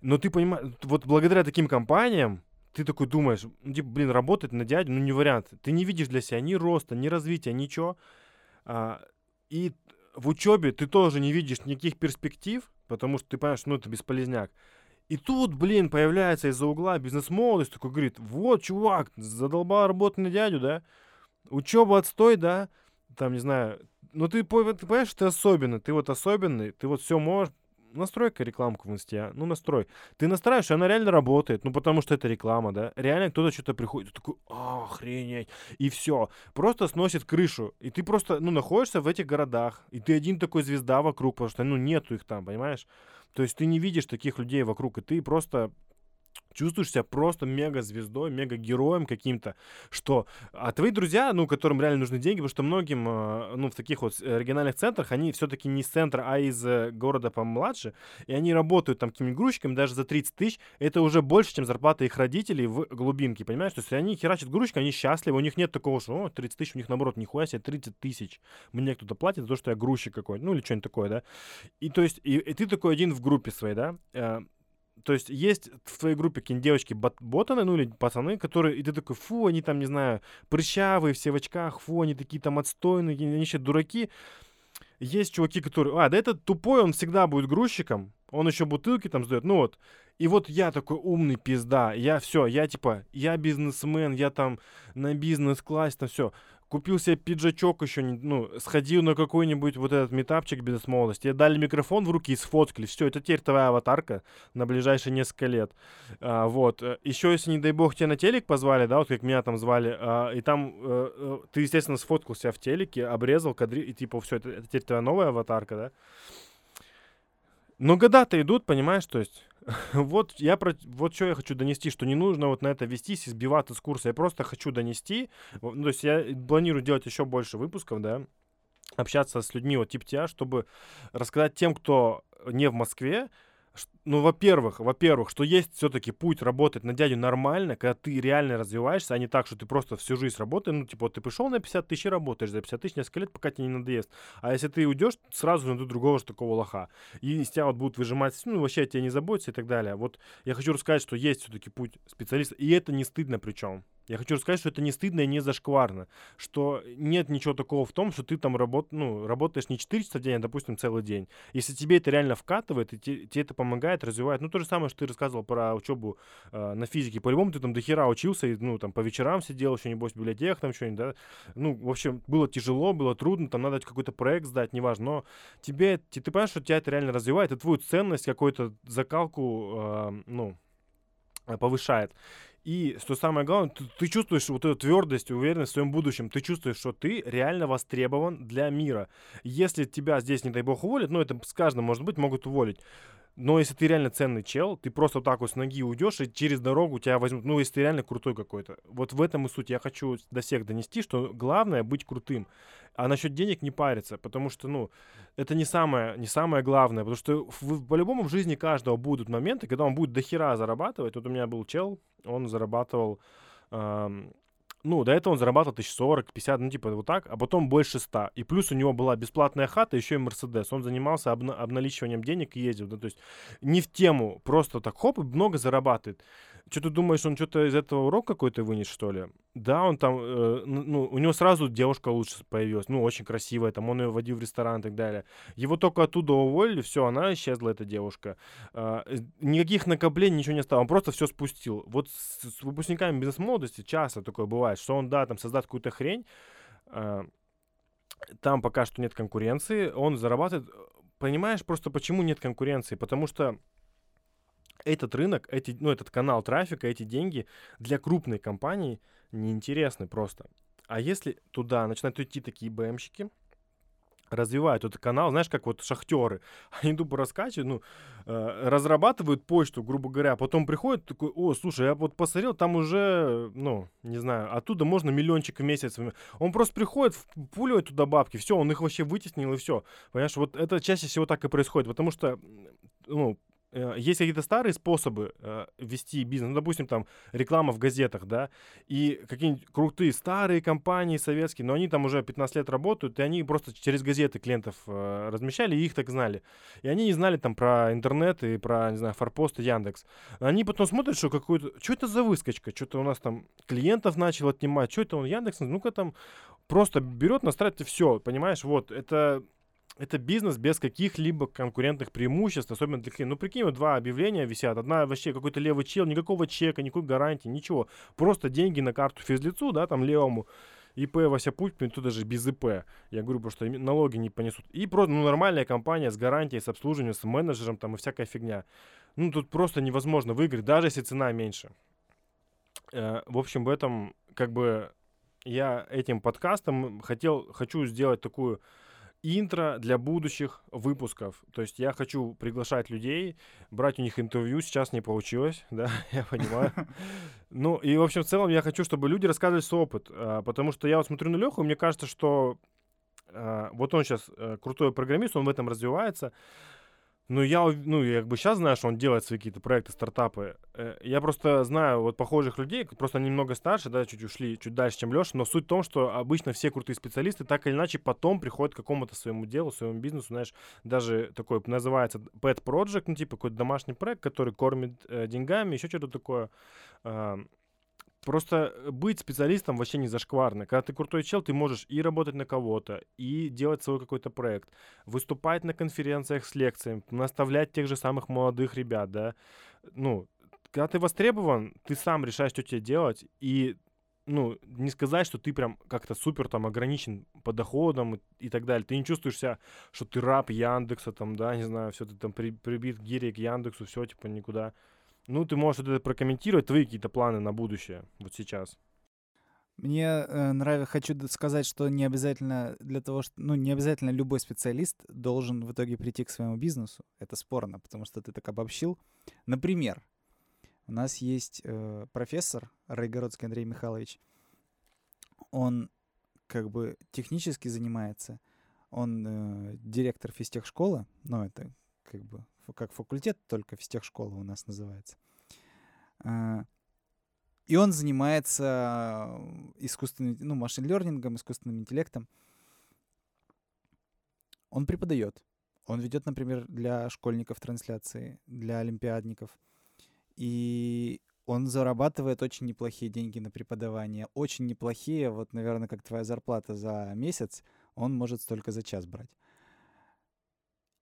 Но ты понимаешь, вот благодаря таким компаниям, ты такой думаешь, ну, типа, блин, работать на дядю, ну, не вариант. Ты не видишь для себя ни роста, ни развития, ничего. А, и в учебе ты тоже не видишь никаких перспектив, потому что ты понимаешь, ну это бесполезняк. И тут, блин, появляется из-за угла бизнес-молодость, такой говорит, вот, чувак, задолбал работать на дядю, да? Учеба отстой, да? Там, не знаю, ну ты, ты понимаешь, ты особенный, ты вот особенный, ты вот все можешь, настрой-ка рекламку в инсте, а? ну настрой. Ты настраиваешь, она реально работает, ну потому что это реклама, да. Реально кто-то что-то приходит, такой, охренеть, и все. Просто сносит крышу, и ты просто, ну, находишься в этих городах, и ты один такой звезда вокруг, потому что, ну, нету их там, понимаешь? То есть ты не видишь таких людей вокруг, и ты просто чувствуешь себя просто мега-звездой, мега-героем каким-то, что... А твои друзья, ну, которым реально нужны деньги, потому что многим, э, ну, в таких вот региональных центрах, они все-таки не из центра, а из э, города помладше, и они работают там какими-нибудь грузчиками даже за 30 тысяч, это уже больше, чем зарплата их родителей в глубинке, понимаешь? То есть они херачат грузчиком, они счастливы, у них нет такого, что, о, 30 тысяч, у них, наоборот, нихуя себе, 30 тысяч. Мне кто-то платит за то, что я грузчик какой-то, ну, или что-нибудь такое, да? И то есть, и, и ты такой один в группе своей, да? То есть есть в твоей группе какие-нибудь девочки бот ботаны, ну или пацаны, которые, и ты такой, фу, они там, не знаю, прыщавые, все в очках, фу, они такие там отстойные, они еще дураки. Есть чуваки, которые, а, да этот тупой, он всегда будет грузчиком, он еще бутылки там сдает, ну вот. И вот я такой умный пизда, я все, я типа, я бизнесмен, я там на бизнес-классе, там все купил себе пиджачок еще, ну, сходил на какой-нибудь вот этот метапчик без молодости, тебе дали микрофон в руки и сфоткали, все, это теперь твоя аватарка на ближайшие несколько лет. А, вот. Еще, если, не дай бог, тебя на телек позвали, да, вот как меня там звали, а, и там а, ты, естественно, сфоткал себя в телеке, обрезал кадри, и типа, все, это, это теперь твоя новая аватарка, да. Но года-то идут, понимаешь, то есть [laughs] вот я про, вот что я хочу донести, что не нужно вот на это вестись и сбиваться с курса. Я просто хочу донести. Ну, то есть я планирую делать еще больше выпусков, да, общаться с людьми вот типа тебя, чтобы рассказать тем, кто не в Москве, ну, во-первых, во-первых, что есть все-таки путь работать на дядю нормально, когда ты реально развиваешься, а не так, что ты просто всю жизнь работаешь. Ну, типа, вот ты пришел на 50 тысяч и работаешь за 50 тысяч несколько лет, пока тебе не надоест. А если ты уйдешь, сразу найду другого же такого лоха. И из тебя вот будут выжимать, ну, вообще тебя не заботиться и так далее. Вот я хочу рассказать, что есть все-таки путь специалиста, и это не стыдно причем. Я хочу сказать, что это не стыдно и не зашкварно, что нет ничего такого в том, что ты там работ, ну, работаешь не 4 часа в день, а, допустим, целый день. Если тебе это реально вкатывает, и тебе, тебе это помогает, развивает, ну, то же самое, что ты рассказывал про учебу э, на физике, по-любому ты там до хера учился, и, ну, там, по вечерам сидел, еще, небось, в библиотеках, там, что-нибудь, да, ну, в общем, было тяжело, было трудно, там, надо какой-то проект сдать, неважно, но тебе, ты, ты понимаешь, что тебя это реально развивает, и твою ценность, какую-то закалку, э, ну, повышает. И что самое главное, ты, ты чувствуешь вот эту твердость, уверенность в своем будущем. Ты чувствуешь, что ты реально востребован для мира. Если тебя здесь, не дай бог, уволят, ну это с каждым, может быть, могут уволить. Но если ты реально ценный чел, ты просто вот так вот с ноги уйдешь, и через дорогу тебя возьмут. Ну, если ты реально крутой какой-то. Вот в этом и суть. Я хочу до всех донести, что главное быть крутым. А насчет денег не париться, потому что, ну, это не самое, не самое главное. Потому что по-любому в жизни каждого будут моменты, когда он будет дохера зарабатывать. Вот у меня был чел, он зарабатывал... ну, до этого он зарабатывал тысяч сорок, пятьдесят, ну, типа вот так, а потом больше ста. И плюс у него была бесплатная хата, еще и Мерседес. Он занимался обна- обналичиванием денег и ездил. Да, то есть не в тему, просто так хоп, и много зарабатывает. Что ты думаешь, он что-то из этого урок какой-то вынес, что ли? Да, он там, э, ну, у него сразу девушка лучше появилась, ну, очень красивая, там, он ее водил в ресторан и так далее. Его только оттуда уволили, все, она исчезла, эта девушка. Э, никаких накоплений, ничего не стало, он просто все спустил. Вот с, с выпускниками бизнес-молодости часто такое бывает, что он, да, там, создаст какую-то хрень, э, там пока что нет конкуренции, он зарабатывает... Понимаешь, просто почему нет конкуренции? Потому что этот рынок, эти, ну, этот канал трафика, эти деньги для крупной компании неинтересны просто. А если туда начинают идти такие БМщики, развивают этот канал, знаешь, как вот шахтеры, [laughs] они тупо раскачивают, ну, э, разрабатывают почту, грубо говоря, потом приходят такой, о, слушай, я вот посмотрел, там уже, ну, не знаю, оттуда можно миллиончик в месяц. Он просто приходит, пуливает туда бабки, все, он их вообще вытеснил и все. Понимаешь, вот это чаще всего так и происходит, потому что, ну, есть какие-то старые способы э, вести бизнес, ну, допустим, там реклама в газетах, да, и какие-нибудь крутые старые компании советские, но они там уже 15 лет работают, и они просто через газеты клиентов э, размещали, и их так знали. И они не знали там про интернет и про, не знаю, Форпост и Яндекс. Они потом смотрят, что какой-то, что это за выскочка, что-то у нас там клиентов начал отнимать, что это он Яндекс, ну-ка там просто берет, настраивает и все, понимаешь, вот, это это бизнес без каких-либо конкурентных преимуществ, особенно для клиентов. Ну, прикинь, вот два объявления висят. Одна вообще какой-то левый чел, никакого чека, никакой гарантии, ничего. Просто деньги на карту физлицу, да, там левому. ИП Вася Путин, тут даже без ИП. Я говорю, просто налоги не понесут. И просто ну, нормальная компания с гарантией, с обслуживанием, с менеджером там и всякая фигня. Ну, тут просто невозможно выиграть, даже если цена меньше. Э, в общем, в этом, как бы, я этим подкастом хотел, хочу сделать такую интро для будущих выпусков. То есть я хочу приглашать людей, брать у них интервью. Сейчас не получилось, [laughs] да, я понимаю. [laughs] Ну, и, в общем, в целом я хочу, чтобы люди рассказывали свой опыт. А, потому что я вот смотрю на Леху, и мне кажется, что а, вот он сейчас э, крутой программист, он в этом развивается. Ну, я, ну, я как бы сейчас знаю, что он делает свои какие-то проекты, стартапы. Э, я просто знаю вот похожих людей, просто они немного старше, да, чуть ушли, чуть дальше, чем Леша, но суть в том, что обычно все крутые специалисты так или иначе потом приходят к какому-то своему делу, своему бизнесу, знаешь, даже такой называется pet project, ну, типа какой-то домашний проект, который кормит э, деньгами, еще что-то такое. Э, Просто быть специалистом вообще не зашкварно. Когда ты крутой чел, ты можешь и работать на кого-то, и делать свой какой-то проект, выступать на конференциях с лекциями, наставлять тех же самых молодых ребят, да. Ну, когда ты востребован, ты сам решаешь, что тебе делать, и ну, не сказать, что ты прям как-то супер там ограничен по доходам и, и так далее. Ты не чувствуешь себя, что ты раб Яндекса, там, да, не знаю, все, ты там при, прибит к гире к Яндексу, все, типа, никуда. Ну, ты можешь это прокомментировать, твои какие-то планы на будущее, вот сейчас. Мне э, нравится, хочу сказать, что не обязательно для того, что, ну, не обязательно любой специалист должен в итоге прийти к своему бизнесу. Это спорно, потому что ты так обобщил. Например, у нас есть э, профессор Райгородский Андрей Михайлович. Он как бы технически занимается. Он э, директор физтехшколы, ну, это как бы как факультет, только физтехшкола у нас называется. А, и он занимается искусственным, ну, машин-лернингом, искусственным интеллектом. Он преподает. Он ведет, например, для школьников трансляции, для олимпиадников. И он зарабатывает очень неплохие деньги на преподавание. Очень неплохие, вот, наверное, как твоя зарплата за месяц, он может столько за час брать.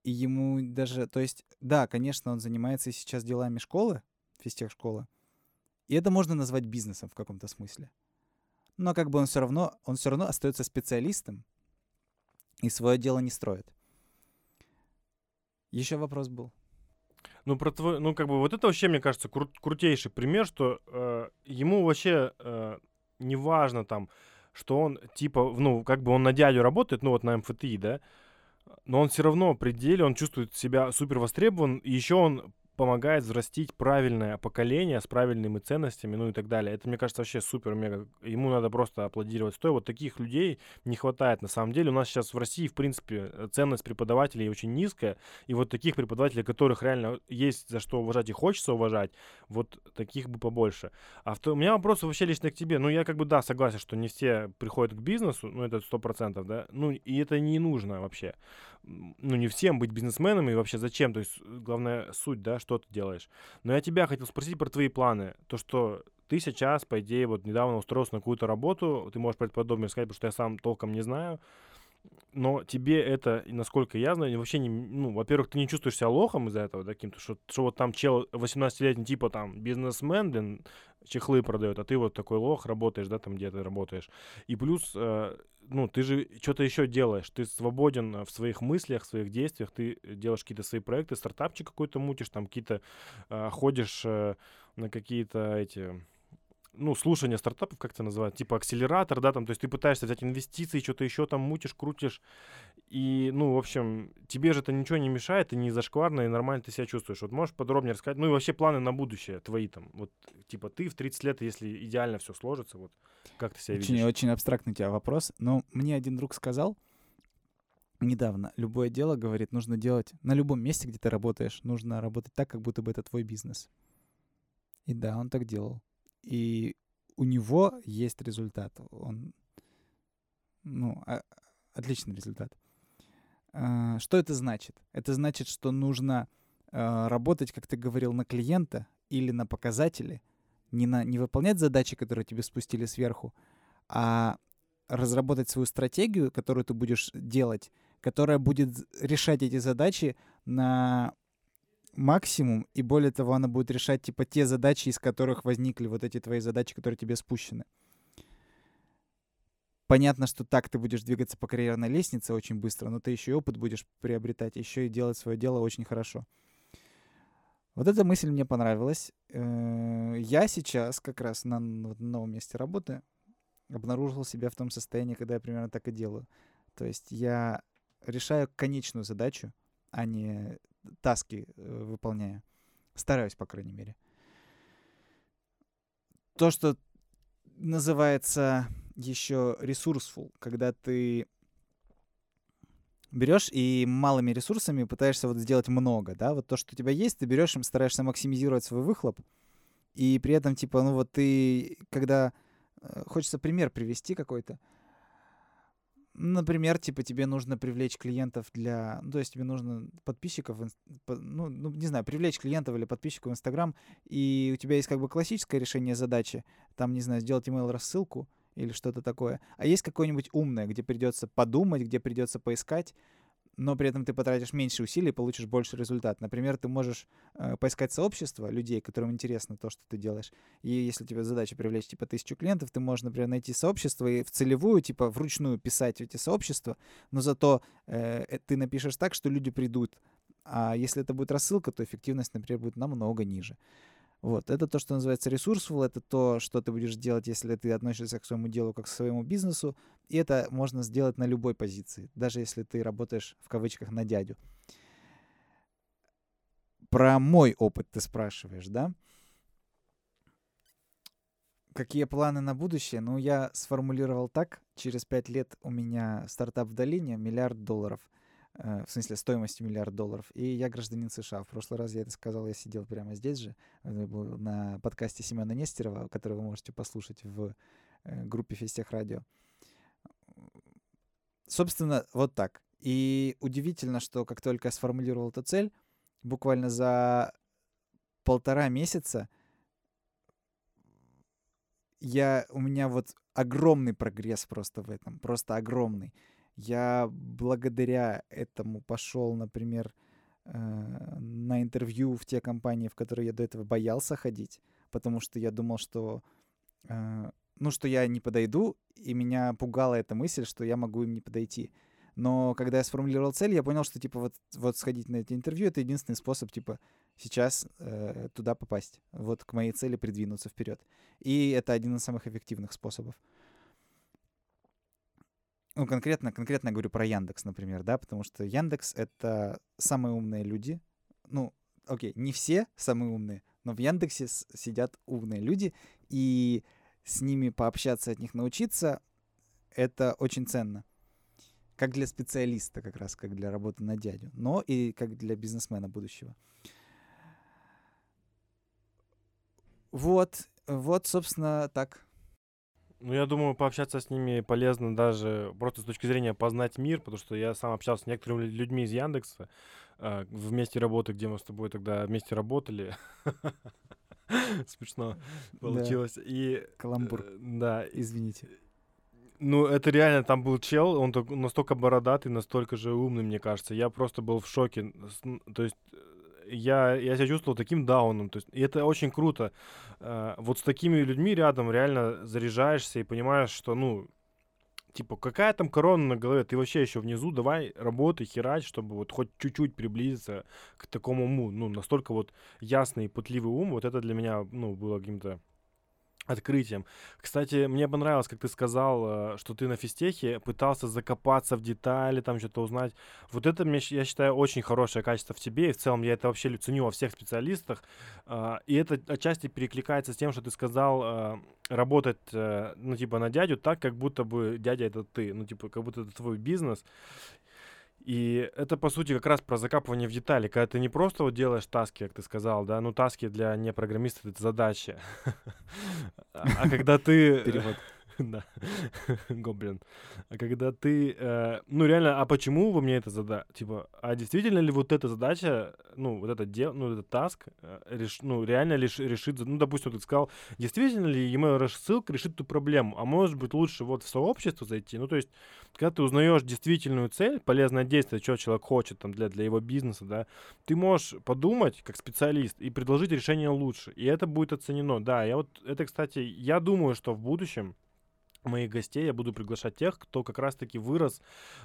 И ему даже, то есть, да, конечно, он занимается сейчас делами школы, физтех-школы, и это можно назвать бизнесом в каком-то смысле. Но как бы он все равно, он все равно остается специалистом и свое дело не строит. Еще вопрос был. Ну, про твой, ну, как бы, вот это вообще, мне кажется, кру- крутейший пример, что э, ему вообще э, не важно там, что он, типа, ну, как бы он на дядю работает, ну, вот на МФТИ, да, но он все равно при деле, он чувствует себя супер востребован, и еще он помогает взрастить правильное поколение с правильными ценностями, ну и так далее. Это, мне кажется, вообще супер-мега. Ему надо просто аплодировать стоя. Вот таких людей не хватает на самом деле. У нас сейчас в России, в принципе, ценность преподавателей очень низкая. И вот таких преподавателей, которых реально есть за что уважать и хочется уважать, вот таких бы побольше. А у меня вопрос вообще лично к тебе. Ну, я как бы, да, согласен, что не все приходят к бизнесу, ну, это сто процентов, да. Ну, и это не нужно вообще. Ну, не всем быть бизнесменом и вообще зачем. То есть, главная суть, да, что ты делаешь. Но я тебя хотел спросить про твои планы. То, что ты сейчас, по идее, вот недавно устроился на какую-то работу, ты можешь предподобнее сказать, потому что я сам толком не знаю, но тебе это, насколько я знаю, вообще не, ну, во-первых, ты не чувствуешь себя лохом из-за этого, да, каким-то, что, что вот там чел 18-летний, типа там бизнесмен, блин, чехлы продает, а ты вот такой лох, работаешь, да, там где ты работаешь. И плюс, э, ну, ты же что-то еще делаешь, ты свободен в своих мыслях, в своих действиях, ты делаешь какие-то свои проекты, стартапчик какой-то мутишь, там какие-то э, ходишь э, на какие-то эти ну, слушание стартапов, как это называют, типа акселератор, да, там, то есть ты пытаешься взять инвестиции, что-то еще там мутишь, крутишь, и, ну, в общем, тебе же это ничего не мешает, ты не зашкварно, и нормально ты себя чувствуешь. Вот можешь подробнее рассказать, ну, и вообще планы на будущее твои там, вот, типа, ты в 30 лет, если идеально все сложится, вот, как ты себя очень, видишь? Очень абстрактный у тебя вопрос, но мне один друг сказал недавно, любое дело, говорит, нужно делать на любом месте, где ты работаешь, нужно работать так, как будто бы это твой бизнес. И да, он так делал и у него есть результат. Он, ну, а, отличный результат. А, что это значит? Это значит, что нужно а, работать, как ты говорил, на клиента или на показатели, не, на, не выполнять задачи, которые тебе спустили сверху, а разработать свою стратегию, которую ты будешь делать, которая будет решать эти задачи на максимум, и более того, она будет решать, типа, те задачи, из которых возникли вот эти твои задачи, которые тебе спущены. Понятно, что так ты будешь двигаться по карьерной лестнице очень быстро, но ты еще и опыт будешь приобретать, еще и делать свое дело очень хорошо. Вот эта мысль мне понравилась. Э, я сейчас как раз на новом месте работы обнаружил себя в том состоянии, когда я примерно так и делаю. То есть я решаю конечную задачу, а не таски э, выполняю. Стараюсь, по крайней мере. То, что называется еще resourceful, когда ты берешь и малыми ресурсами пытаешься вот сделать много, да, вот то, что у тебя есть, ты берешь им, стараешься максимизировать свой выхлоп, и при этом, типа, ну вот ты, когда э, хочется пример привести какой-то, Например, типа тебе нужно привлечь клиентов для, ну, то есть тебе нужно подписчиков, ну, ну, не знаю, привлечь клиентов или подписчиков в Инстаграм, и у тебя есть как бы классическое решение задачи, там, не знаю, сделать email рассылку или что-то такое, а есть какое-нибудь умное, где придется подумать, где придется поискать, но при этом ты потратишь меньше усилий и получишь больше результат. Например, ты можешь э, поискать сообщество людей, которым интересно то, что ты делаешь. И если у тебя задача привлечь типа тысячу клиентов, ты можешь, например, найти сообщество и в целевую, типа вручную писать эти сообщества, но зато э, э ты напишешь так, что люди придут. А если это будет рассылка, то эффективность, например, будет намного ниже. Вот, это то, что называется resourceful, это то, что ты будешь делать, если ты относишься к своему делу как к своему бизнесу, и это можно сделать на любой позиции, даже если ты работаешь в кавычках на дядю. Про мой опыт ты спрашиваешь, да? Какие планы на будущее? Ну, я сформулировал так. Через пять лет у меня стартап в долине, миллиард долларов — в смысле стоимостью миллиард долларов. И я гражданин США. В прошлый раз я это сказал, я сидел прямо здесь же, на подкасте Семена Нестерова, который вы можете послушать в э, группе Фистех Радио. Собственно, вот так. И удивительно, что как только я сформулировал эту цель, буквально за полтора месяца я, у меня вот огромный прогресс просто в этом, просто огромный. Я благодаря этому пошел, например, э, на интервью в те компании, в которые я до этого боялся ходить, потому что я думал, что э, ну, что я не подойду, и меня пугала эта мысль, что я могу им не подойти. Но когда я сформулировал цель, я понял, что типа вот, вот сходить на эти интервью это единственный способ типа сейчас э, туда попасть, вот к моей цели придвинуться вперед. И это один из самых эффективных способов ну, конкретно, конкретно я говорю про Яндекс, например, да, потому что Яндекс — это самые умные люди, ну, окей, не все самые умные, но в Яндексе сидят умные люди, и с ними пообщаться, от них научиться, это очень ценно. Как для специалиста, как раз, как для работы на дядю, но и как для бизнесмена будущего. Вот, вот, собственно, так. Ну, я думаю, пообщаться с ними полезно даже просто с точки зрения познать мир, потому что я сам общался с некоторыми лю- людьми из Яндекса э, в месте работы, где мы с тобой тогда вместе работали. [laughs] Смешно получилось. И Каламбур. э, да, Извините. ну это реально там был чел, он настолько бородатый, настолько же умный, мне кажется. Я просто был в шоке. То есть э, я, я себя чувствовал таким дауном. То есть, и это очень круто. Э, Вот с такими людьми рядом реально заряжаешься и понимаешь, что, ну, типа, какая там корона на голове, ты вообще еще внизу, давай работай, херать, чтобы вот хоть чуть-чуть приблизиться к такому уму. Ну, настолько вот ясный и путливый ум, вот это для меня, ну, было каким-то открытием. Кстати, мне понравилось, как ты сказал, э, что ты на физтехе пытался закопаться в детали, там что-то узнать. Вот это, я считаю, очень хорошее качество в тебе, и в целом я это вообще ценю во всех специалистах. А, И это отчасти перекликается с тем, что ты сказал, э, работать, э, ну, типа, на дядю так, как будто бы дядя это ты, ну, типа, как будто это твой бизнес. И это, по сути, как раз про закапывание в детали, когда ты не просто вот делаешь таски, как ты сказал, да, ну, таски для непрограммистов — это задачи. [laughs] А когда ты... Перевод. Да, [laughs] гоблин. А когда ты, э, ну реально, а почему вы мне это задали? Типа, а действительно ли вот эта задача, ну вот это дело, ну этот таск, э, реш, ну реально лиш, решит, ну допустим, ты сказал, действительно ли email рассылка решит эту проблему, а может быть лучше вот в сообщество зайти, ну то есть, когда ты узнаешь действительную цель, полезное действие, что человек хочет там для, для его бизнеса, да, ты можешь подумать как специалист и предложить решение лучше, и это будет оценено, да, я вот, это, кстати, я думаю, что в будущем моих гостей я буду приглашать тех, кто как раз-таки вырос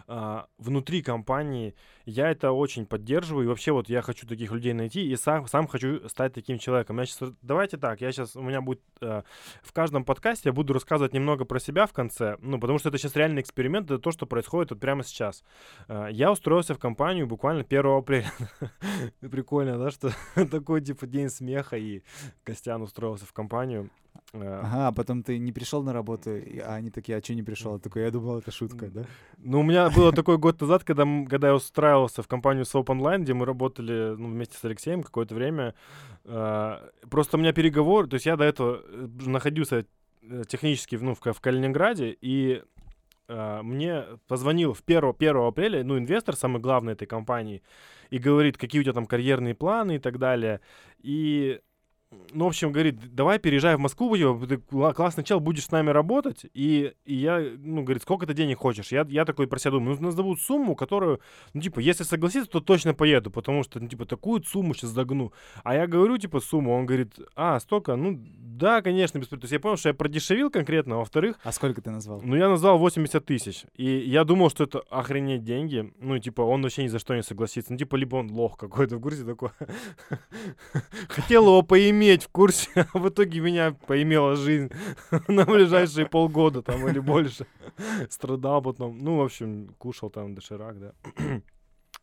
а, внутри компании. Я это очень поддерживаю. И вообще вот я хочу таких людей найти и сам, сам хочу стать таким человеком. Я сейчас, давайте так, я сейчас, у меня будет а, в каждом подкасте я буду рассказывать немного про себя в конце, ну, потому что это сейчас реальный эксперимент, это то, что происходит вот прямо сейчас. А, я устроился в компанию буквально 1 апреля. [laughs] Прикольно, да, что [laughs] такой, типа, день смеха, и Костян устроился в компанию. А, Ага, а потом ты не пришел на работу, а они такие, а что не пришел? Такой, я думал, это шутка, да? Ну, у меня было такой год назад, когда, когда я устраивался в компанию Soap Online, где мы работали ну, вместе с Алексеем какое-то время. А, просто у меня переговор, то есть я до этого э, находился э, технически ну, в, в Калининграде, и мне позвонил в 1, 1 апреля, ну, инвестор, самый главный этой компании, и говорит, какие у тебя там карьерные планы и так далее. И ну, в общем, говорит, давай переезжай в Москву, ты кла- классный чел, будешь с нами работать. И, и я, ну, говорит, сколько ты денег хочешь? Я, я такой про себя думаю, ну, назовут сумму, которую, ну, типа, если согласится, то точно поеду, потому что, ну, типа, такую сумму сейчас загну. А я говорю, типа, сумму, он говорит, а, столько? Ну, да, конечно, без... То есть я понял, что я продешевил конкретно, а во-вторых, А сколько ты назвал? ну, я назвал 80 тысяч. И я думал, что это охренеть деньги. Ну, типа, он вообще ни за что не согласится. Ну, типа, либо он лох какой-то в курсе такой. [laughs] Хотел его поиметь в курсе, [laughs] а в итоге меня поимела жизнь [laughs] на ближайшие полгода там или больше. Страдал потом. Ну, в общем, кушал там доширак, да. [clears throat]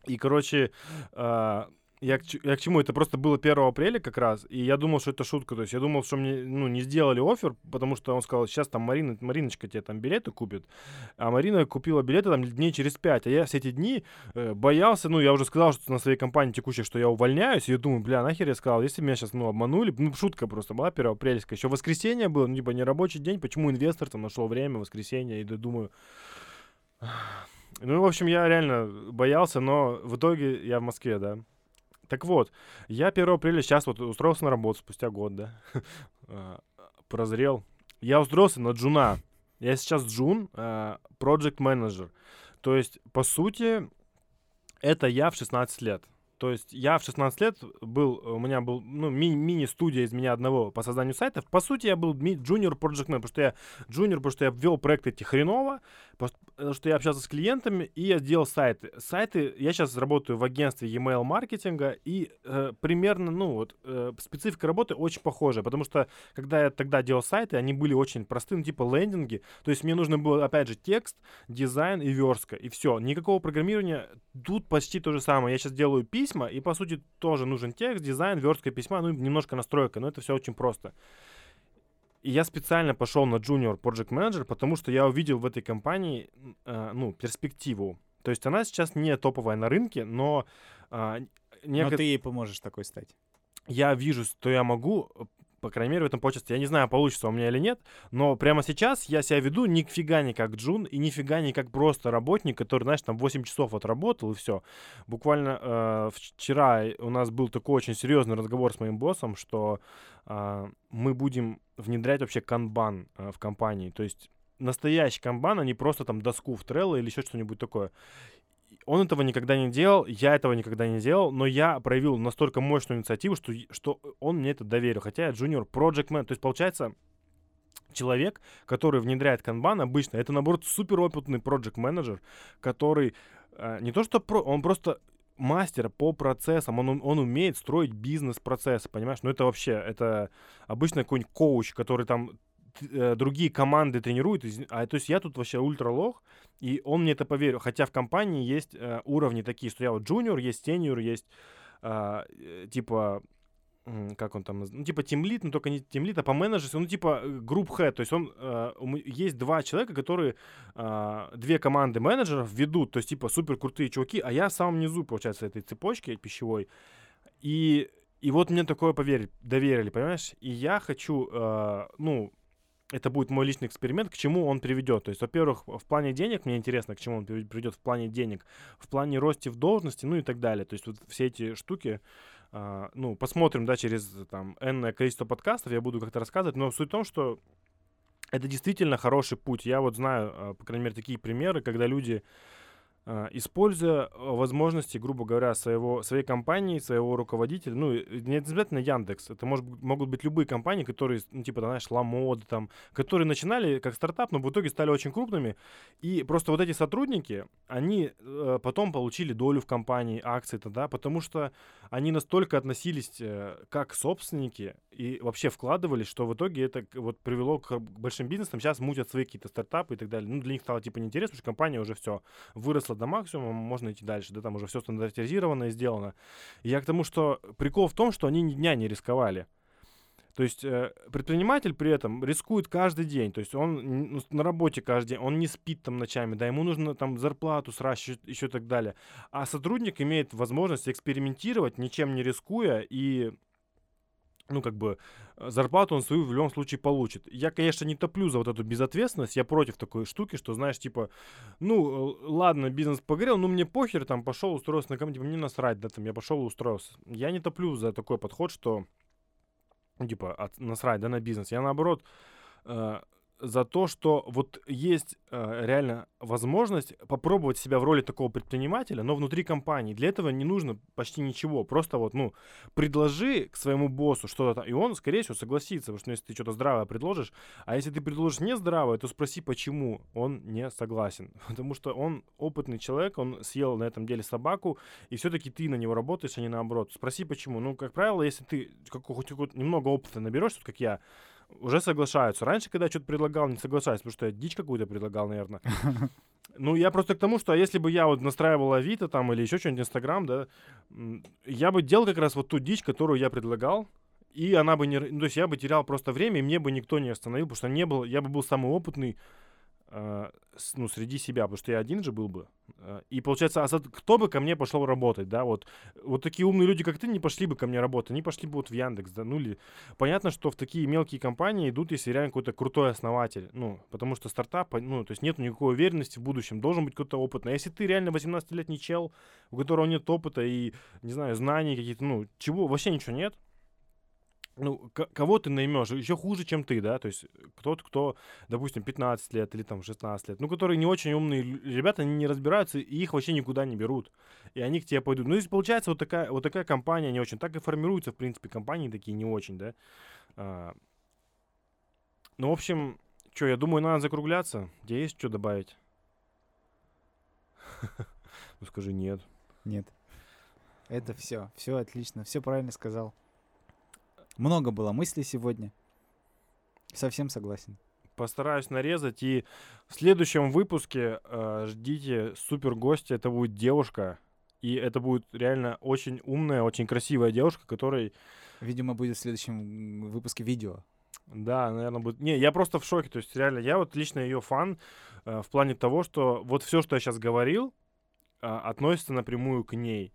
И, короче, а, я к, я к чему? Это просто было 1 апреля как раз, и я думал, что это шутка. То есть я думал, что мне ну, не сделали офер, потому что он сказал, сейчас там Марина, Мариночка тебе там билеты купит. А Марина купила билеты там дней через 5. А я все эти дни э, боялся, ну, я уже сказал что на своей компании текущей, что я увольняюсь. И я думаю, бля, нахер я сказал, если меня сейчас, ну, обманули, ну, шутка просто была 1 апрельская. Еще воскресенье было, ну, типа, не рабочий день, почему инвестор там нашел время, воскресенье, и думаю... Ну, в общем, я реально боялся, но в итоге я в Москве, да. Так вот, я 1 апреля сейчас вот устроился на работу спустя год, да. [laughs] А, Прозрел. Я устроился на джуна. Я сейчас джун, а, project менеджер. То есть, по сути, это я в 16 лет. То есть я в 16 лет был, у меня был ну, ми- мини-студия из меня одного по созданию сайтов. По сути, я был ми- junior project потому что я junior, потому что я ввел проект эти хреново. Пос- э, что я общался с клиентами, и я сделал сайты. Сайты, я сейчас работаю в агентстве e-mail маркетинга, и э, примерно, ну вот, э, специфика работы очень похожая, потому что, когда я тогда делал сайты, они были очень простые, ну, типа лендинги, то есть мне нужно было, опять же, текст, дизайн и верстка, и все. Никакого программирования, тут почти то же самое. Я сейчас делаю письма, и, по сути, тоже нужен текст, дизайн, верстка письма, ну, немножко настройка, но это все очень просто. И я специально пошел на Junior Project Manager, потому что я увидел в этой компании, э, ну, перспективу. То есть она сейчас не топовая на рынке, но... Э, неко... Но ты ей поможешь такой стать. Я вижу, что я могу, по крайней мере, в этом почте. Я не знаю, получится у меня или нет, но прямо сейчас я себя веду нифига не как Джун и нифига не как просто работник, который, знаешь, там 8 часов отработал и все. Буквально э, вчера у нас был такой очень серьезный разговор с моим боссом, что э, мы будем внедрять вообще канбан э, в компании. То есть настоящий канбан, а не просто там доску в Trello или еще что-нибудь такое. Он этого никогда не делал, я этого никогда не делал, но я проявил настолько мощную инициативу, что, что он мне это доверил. Хотя я junior project man. То есть, получается, человек, который внедряет канбан обычно, это, наоборот, суперопытный project менеджер, который э, не то что про, он просто мастер по процессам, он, он умеет строить бизнес-процессы, понимаешь? Ну, это вообще, это обычно какой-нибудь коуч, который там э, другие команды тренирует, а то есть я тут вообще ультралох, и он мне это поверил, хотя в компании есть э, уровни такие, что я вот джуниор, есть сеньор, есть а, э, типа как он там, ну, типа тимлит, но только не тимлит, а по менеджерству, ну, типа групп head, то есть он, э, есть два человека, которые э, две команды менеджеров ведут, то есть, типа, супер крутые чуваки, а я самом низу, получается, этой цепочки пищевой, и, и вот мне такое поверили, доверили, понимаешь, и я хочу, э, ну, это будет мой личный эксперимент, к чему он приведет. То есть, во-первых, в плане денег, мне интересно, к чему он приведет в плане денег, в плане росте в должности, ну и так далее. То есть, вот все эти штуки, ну, посмотрим, да, через там энное количество подкастов, я буду как-то рассказывать, но суть в том, что это действительно хороший путь. Я вот знаю, а, по крайней мере, такие примеры, когда люди а, используя а, возможности, грубо говоря, своего, своей компании, своего руководителя, ну, не обязательно Яндекс, это может, могут быть любые компании, которые, ну, типа, знаешь, Ламод, там, которые начинали как стартап, но в итоге стали очень крупными, и просто вот эти сотрудники, они э, потом получили долю в компании, акции тогда, потому что они настолько относились э, как собственники и вообще вкладывались, что в итоге это вот привело к большим бизнесам, сейчас мутят свои какие-то стартапы и так далее. Ну, для них стало, типа, неинтересно, потому что компания уже все выросла выросла до максимума, можно идти дальше, да, там уже все стандартизировано и сделано. И я к тому, что прикол в том, что они ни дня не рисковали. То есть э, предприниматель при этом рискует каждый день, то есть он ну, на работе каждый день, он не спит там ночами, да, ему нужно там зарплату сращивать, еще и так далее. А сотрудник имеет возможность экспериментировать, ничем не рискуя и ну, как бы, э, зарплату он свою в любом случае получит. Я, конечно, не топлю за вот эту безответственность, я против такой штуки, что, знаешь, типа, ну, э, ладно, бизнес погорел, ну, мне похер, там, пошел, устроился на компанию, типа, мне насрать, да, там, я пошел и устроился. Я не топлю за такой подход, что, ну, типа, от, насрать, да, на бизнес. Я, наоборот, э, за то, что вот есть э, реально возможность попробовать себя в роли такого предпринимателя, но внутри компании. Для этого не нужно почти ничего. Просто вот, ну, предложи к своему боссу что-то, и он, скорее всего, согласится. Потому что ну, если ты что-то здравое предложишь, а если ты предложишь не здравое, то спроси, почему он не согласен. [laughs] Потому что он опытный человек, он съел на этом деле собаку, и все-таки ты на него работаешь, а не наоборот. Спроси, почему. Ну, как правило, если ты хоть немного опыта наберешь, как я, уже соглашаются. Раньше, когда я что-то предлагал, не соглашаюсь, потому что я дичь какую-то предлагал, наверное. [laughs] Ну, я просто к тому, что если бы я вот настраивал Авито там или еще что-нибудь Инстаграм, да, я бы делал как раз вот ту дичь, которую я предлагал, и она бы не... Ну, то есть я бы терял просто время, и мне бы никто не остановил, потому что не был... Я бы был самый опытный, ну, среди себя, потому что я один же был бы. Э, и получается, а кто бы ко мне пошел работать, да, вот, вот такие умные люди, как ты, не пошли бы ко мне работать, они пошли бы вот в Яндекс, да, ну или понятно, что в такие мелкие компании идут, если реально какой-то крутой основатель, ну, потому что стартап, ну, то есть нет никакой уверенности в будущем, должен быть кто-то опытный. А если ты реально 18-летний чел, у которого нет опыта и, не знаю, знаний каких-то, ну, чего, вообще ничего нет, ну, кого ты наймешь, еще хуже, чем ты, да, то есть кто-то, кто, допустим, 15 лет или там 16 лет, ну, которые не очень умные ребята, они не разбираются, и их вообще никуда не берут, и они к тебе пойдут. Ну, здесь получается вот такая, вот такая компания не очень, так и формируются, в принципе, компании такие не очень, да. А, ну, в общем, что, я думаю, надо закругляться, где есть что добавить? [laughs] Ну скажи нет. Нет. Это все. Все отлично. Все правильно сказал. Много было мыслей сегодня. Совсем согласен. Постараюсь нарезать. И в следующем выпуске э, ждите супер гостя. Это будет девушка. И это будет реально очень умная, очень красивая девушка, которой... Видимо, будет в следующем выпуске видео. Да, наверное, будет. Не, я просто в шоке. То есть, реально, я вот лично ее фан э, в плане того, что вот все, что я сейчас говорил, э, относится напрямую к ней.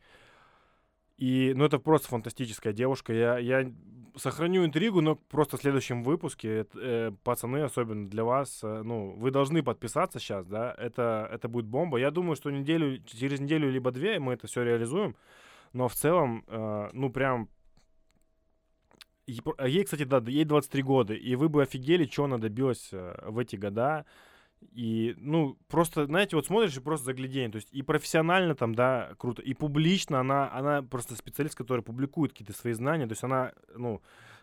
И, ну, это просто фантастическая девушка. Я, я сохраню интригу, но просто в следующем выпуске, э, пацаны, особенно для вас, э, ну, вы должны подписаться сейчас, да, это, это будет бомба. Я думаю, что неделю, через неделю либо две мы это все реализуем, но в целом, э, ну, прям Ей, кстати, да, ей 23 года, и вы бы офигели, что она добилась э, в эти года. И, ну, просто, знаете, вот смотришь и просто заглядение. То есть и профессионально там, да, круто, и публично она, она просто специалист, который публикует какие-то свои знания. То есть она, ну,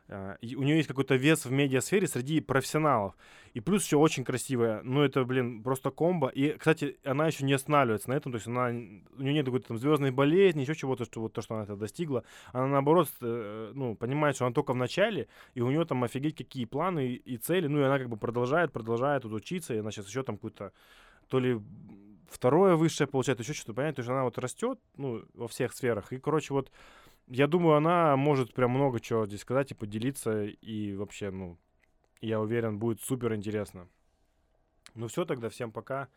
у нее есть какой-то вес в медиасфере среди профессионалов. И плюс еще очень красивая. Ну, это, блин, просто комбо. И, кстати, она еще не останавливается на этом. То есть она, у нее нет какой-то там звездной болезни, еще чего-то, что вот то, что она это достигла. Она, наоборот, э, ну, понимает, что она только в начале, и у нее там офигеть какие планы и, и цели. Ну, и она как бы продолжает, продолжает тут учиться, и она сейчас еще там какую-то то ли второе высшее получает, еще что-то, понятно, то есть она вот растет, ну, во всех сферах. И, короче, вот я думаю, она может прям много чего здесь сказать и поделиться. И вообще, ну, я уверен, будет супер интересно. Ну все, тогда всем пока.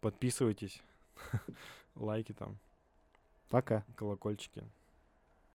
Подписывайтесь. [laughs] Лайки там. Пока. Колокольчики.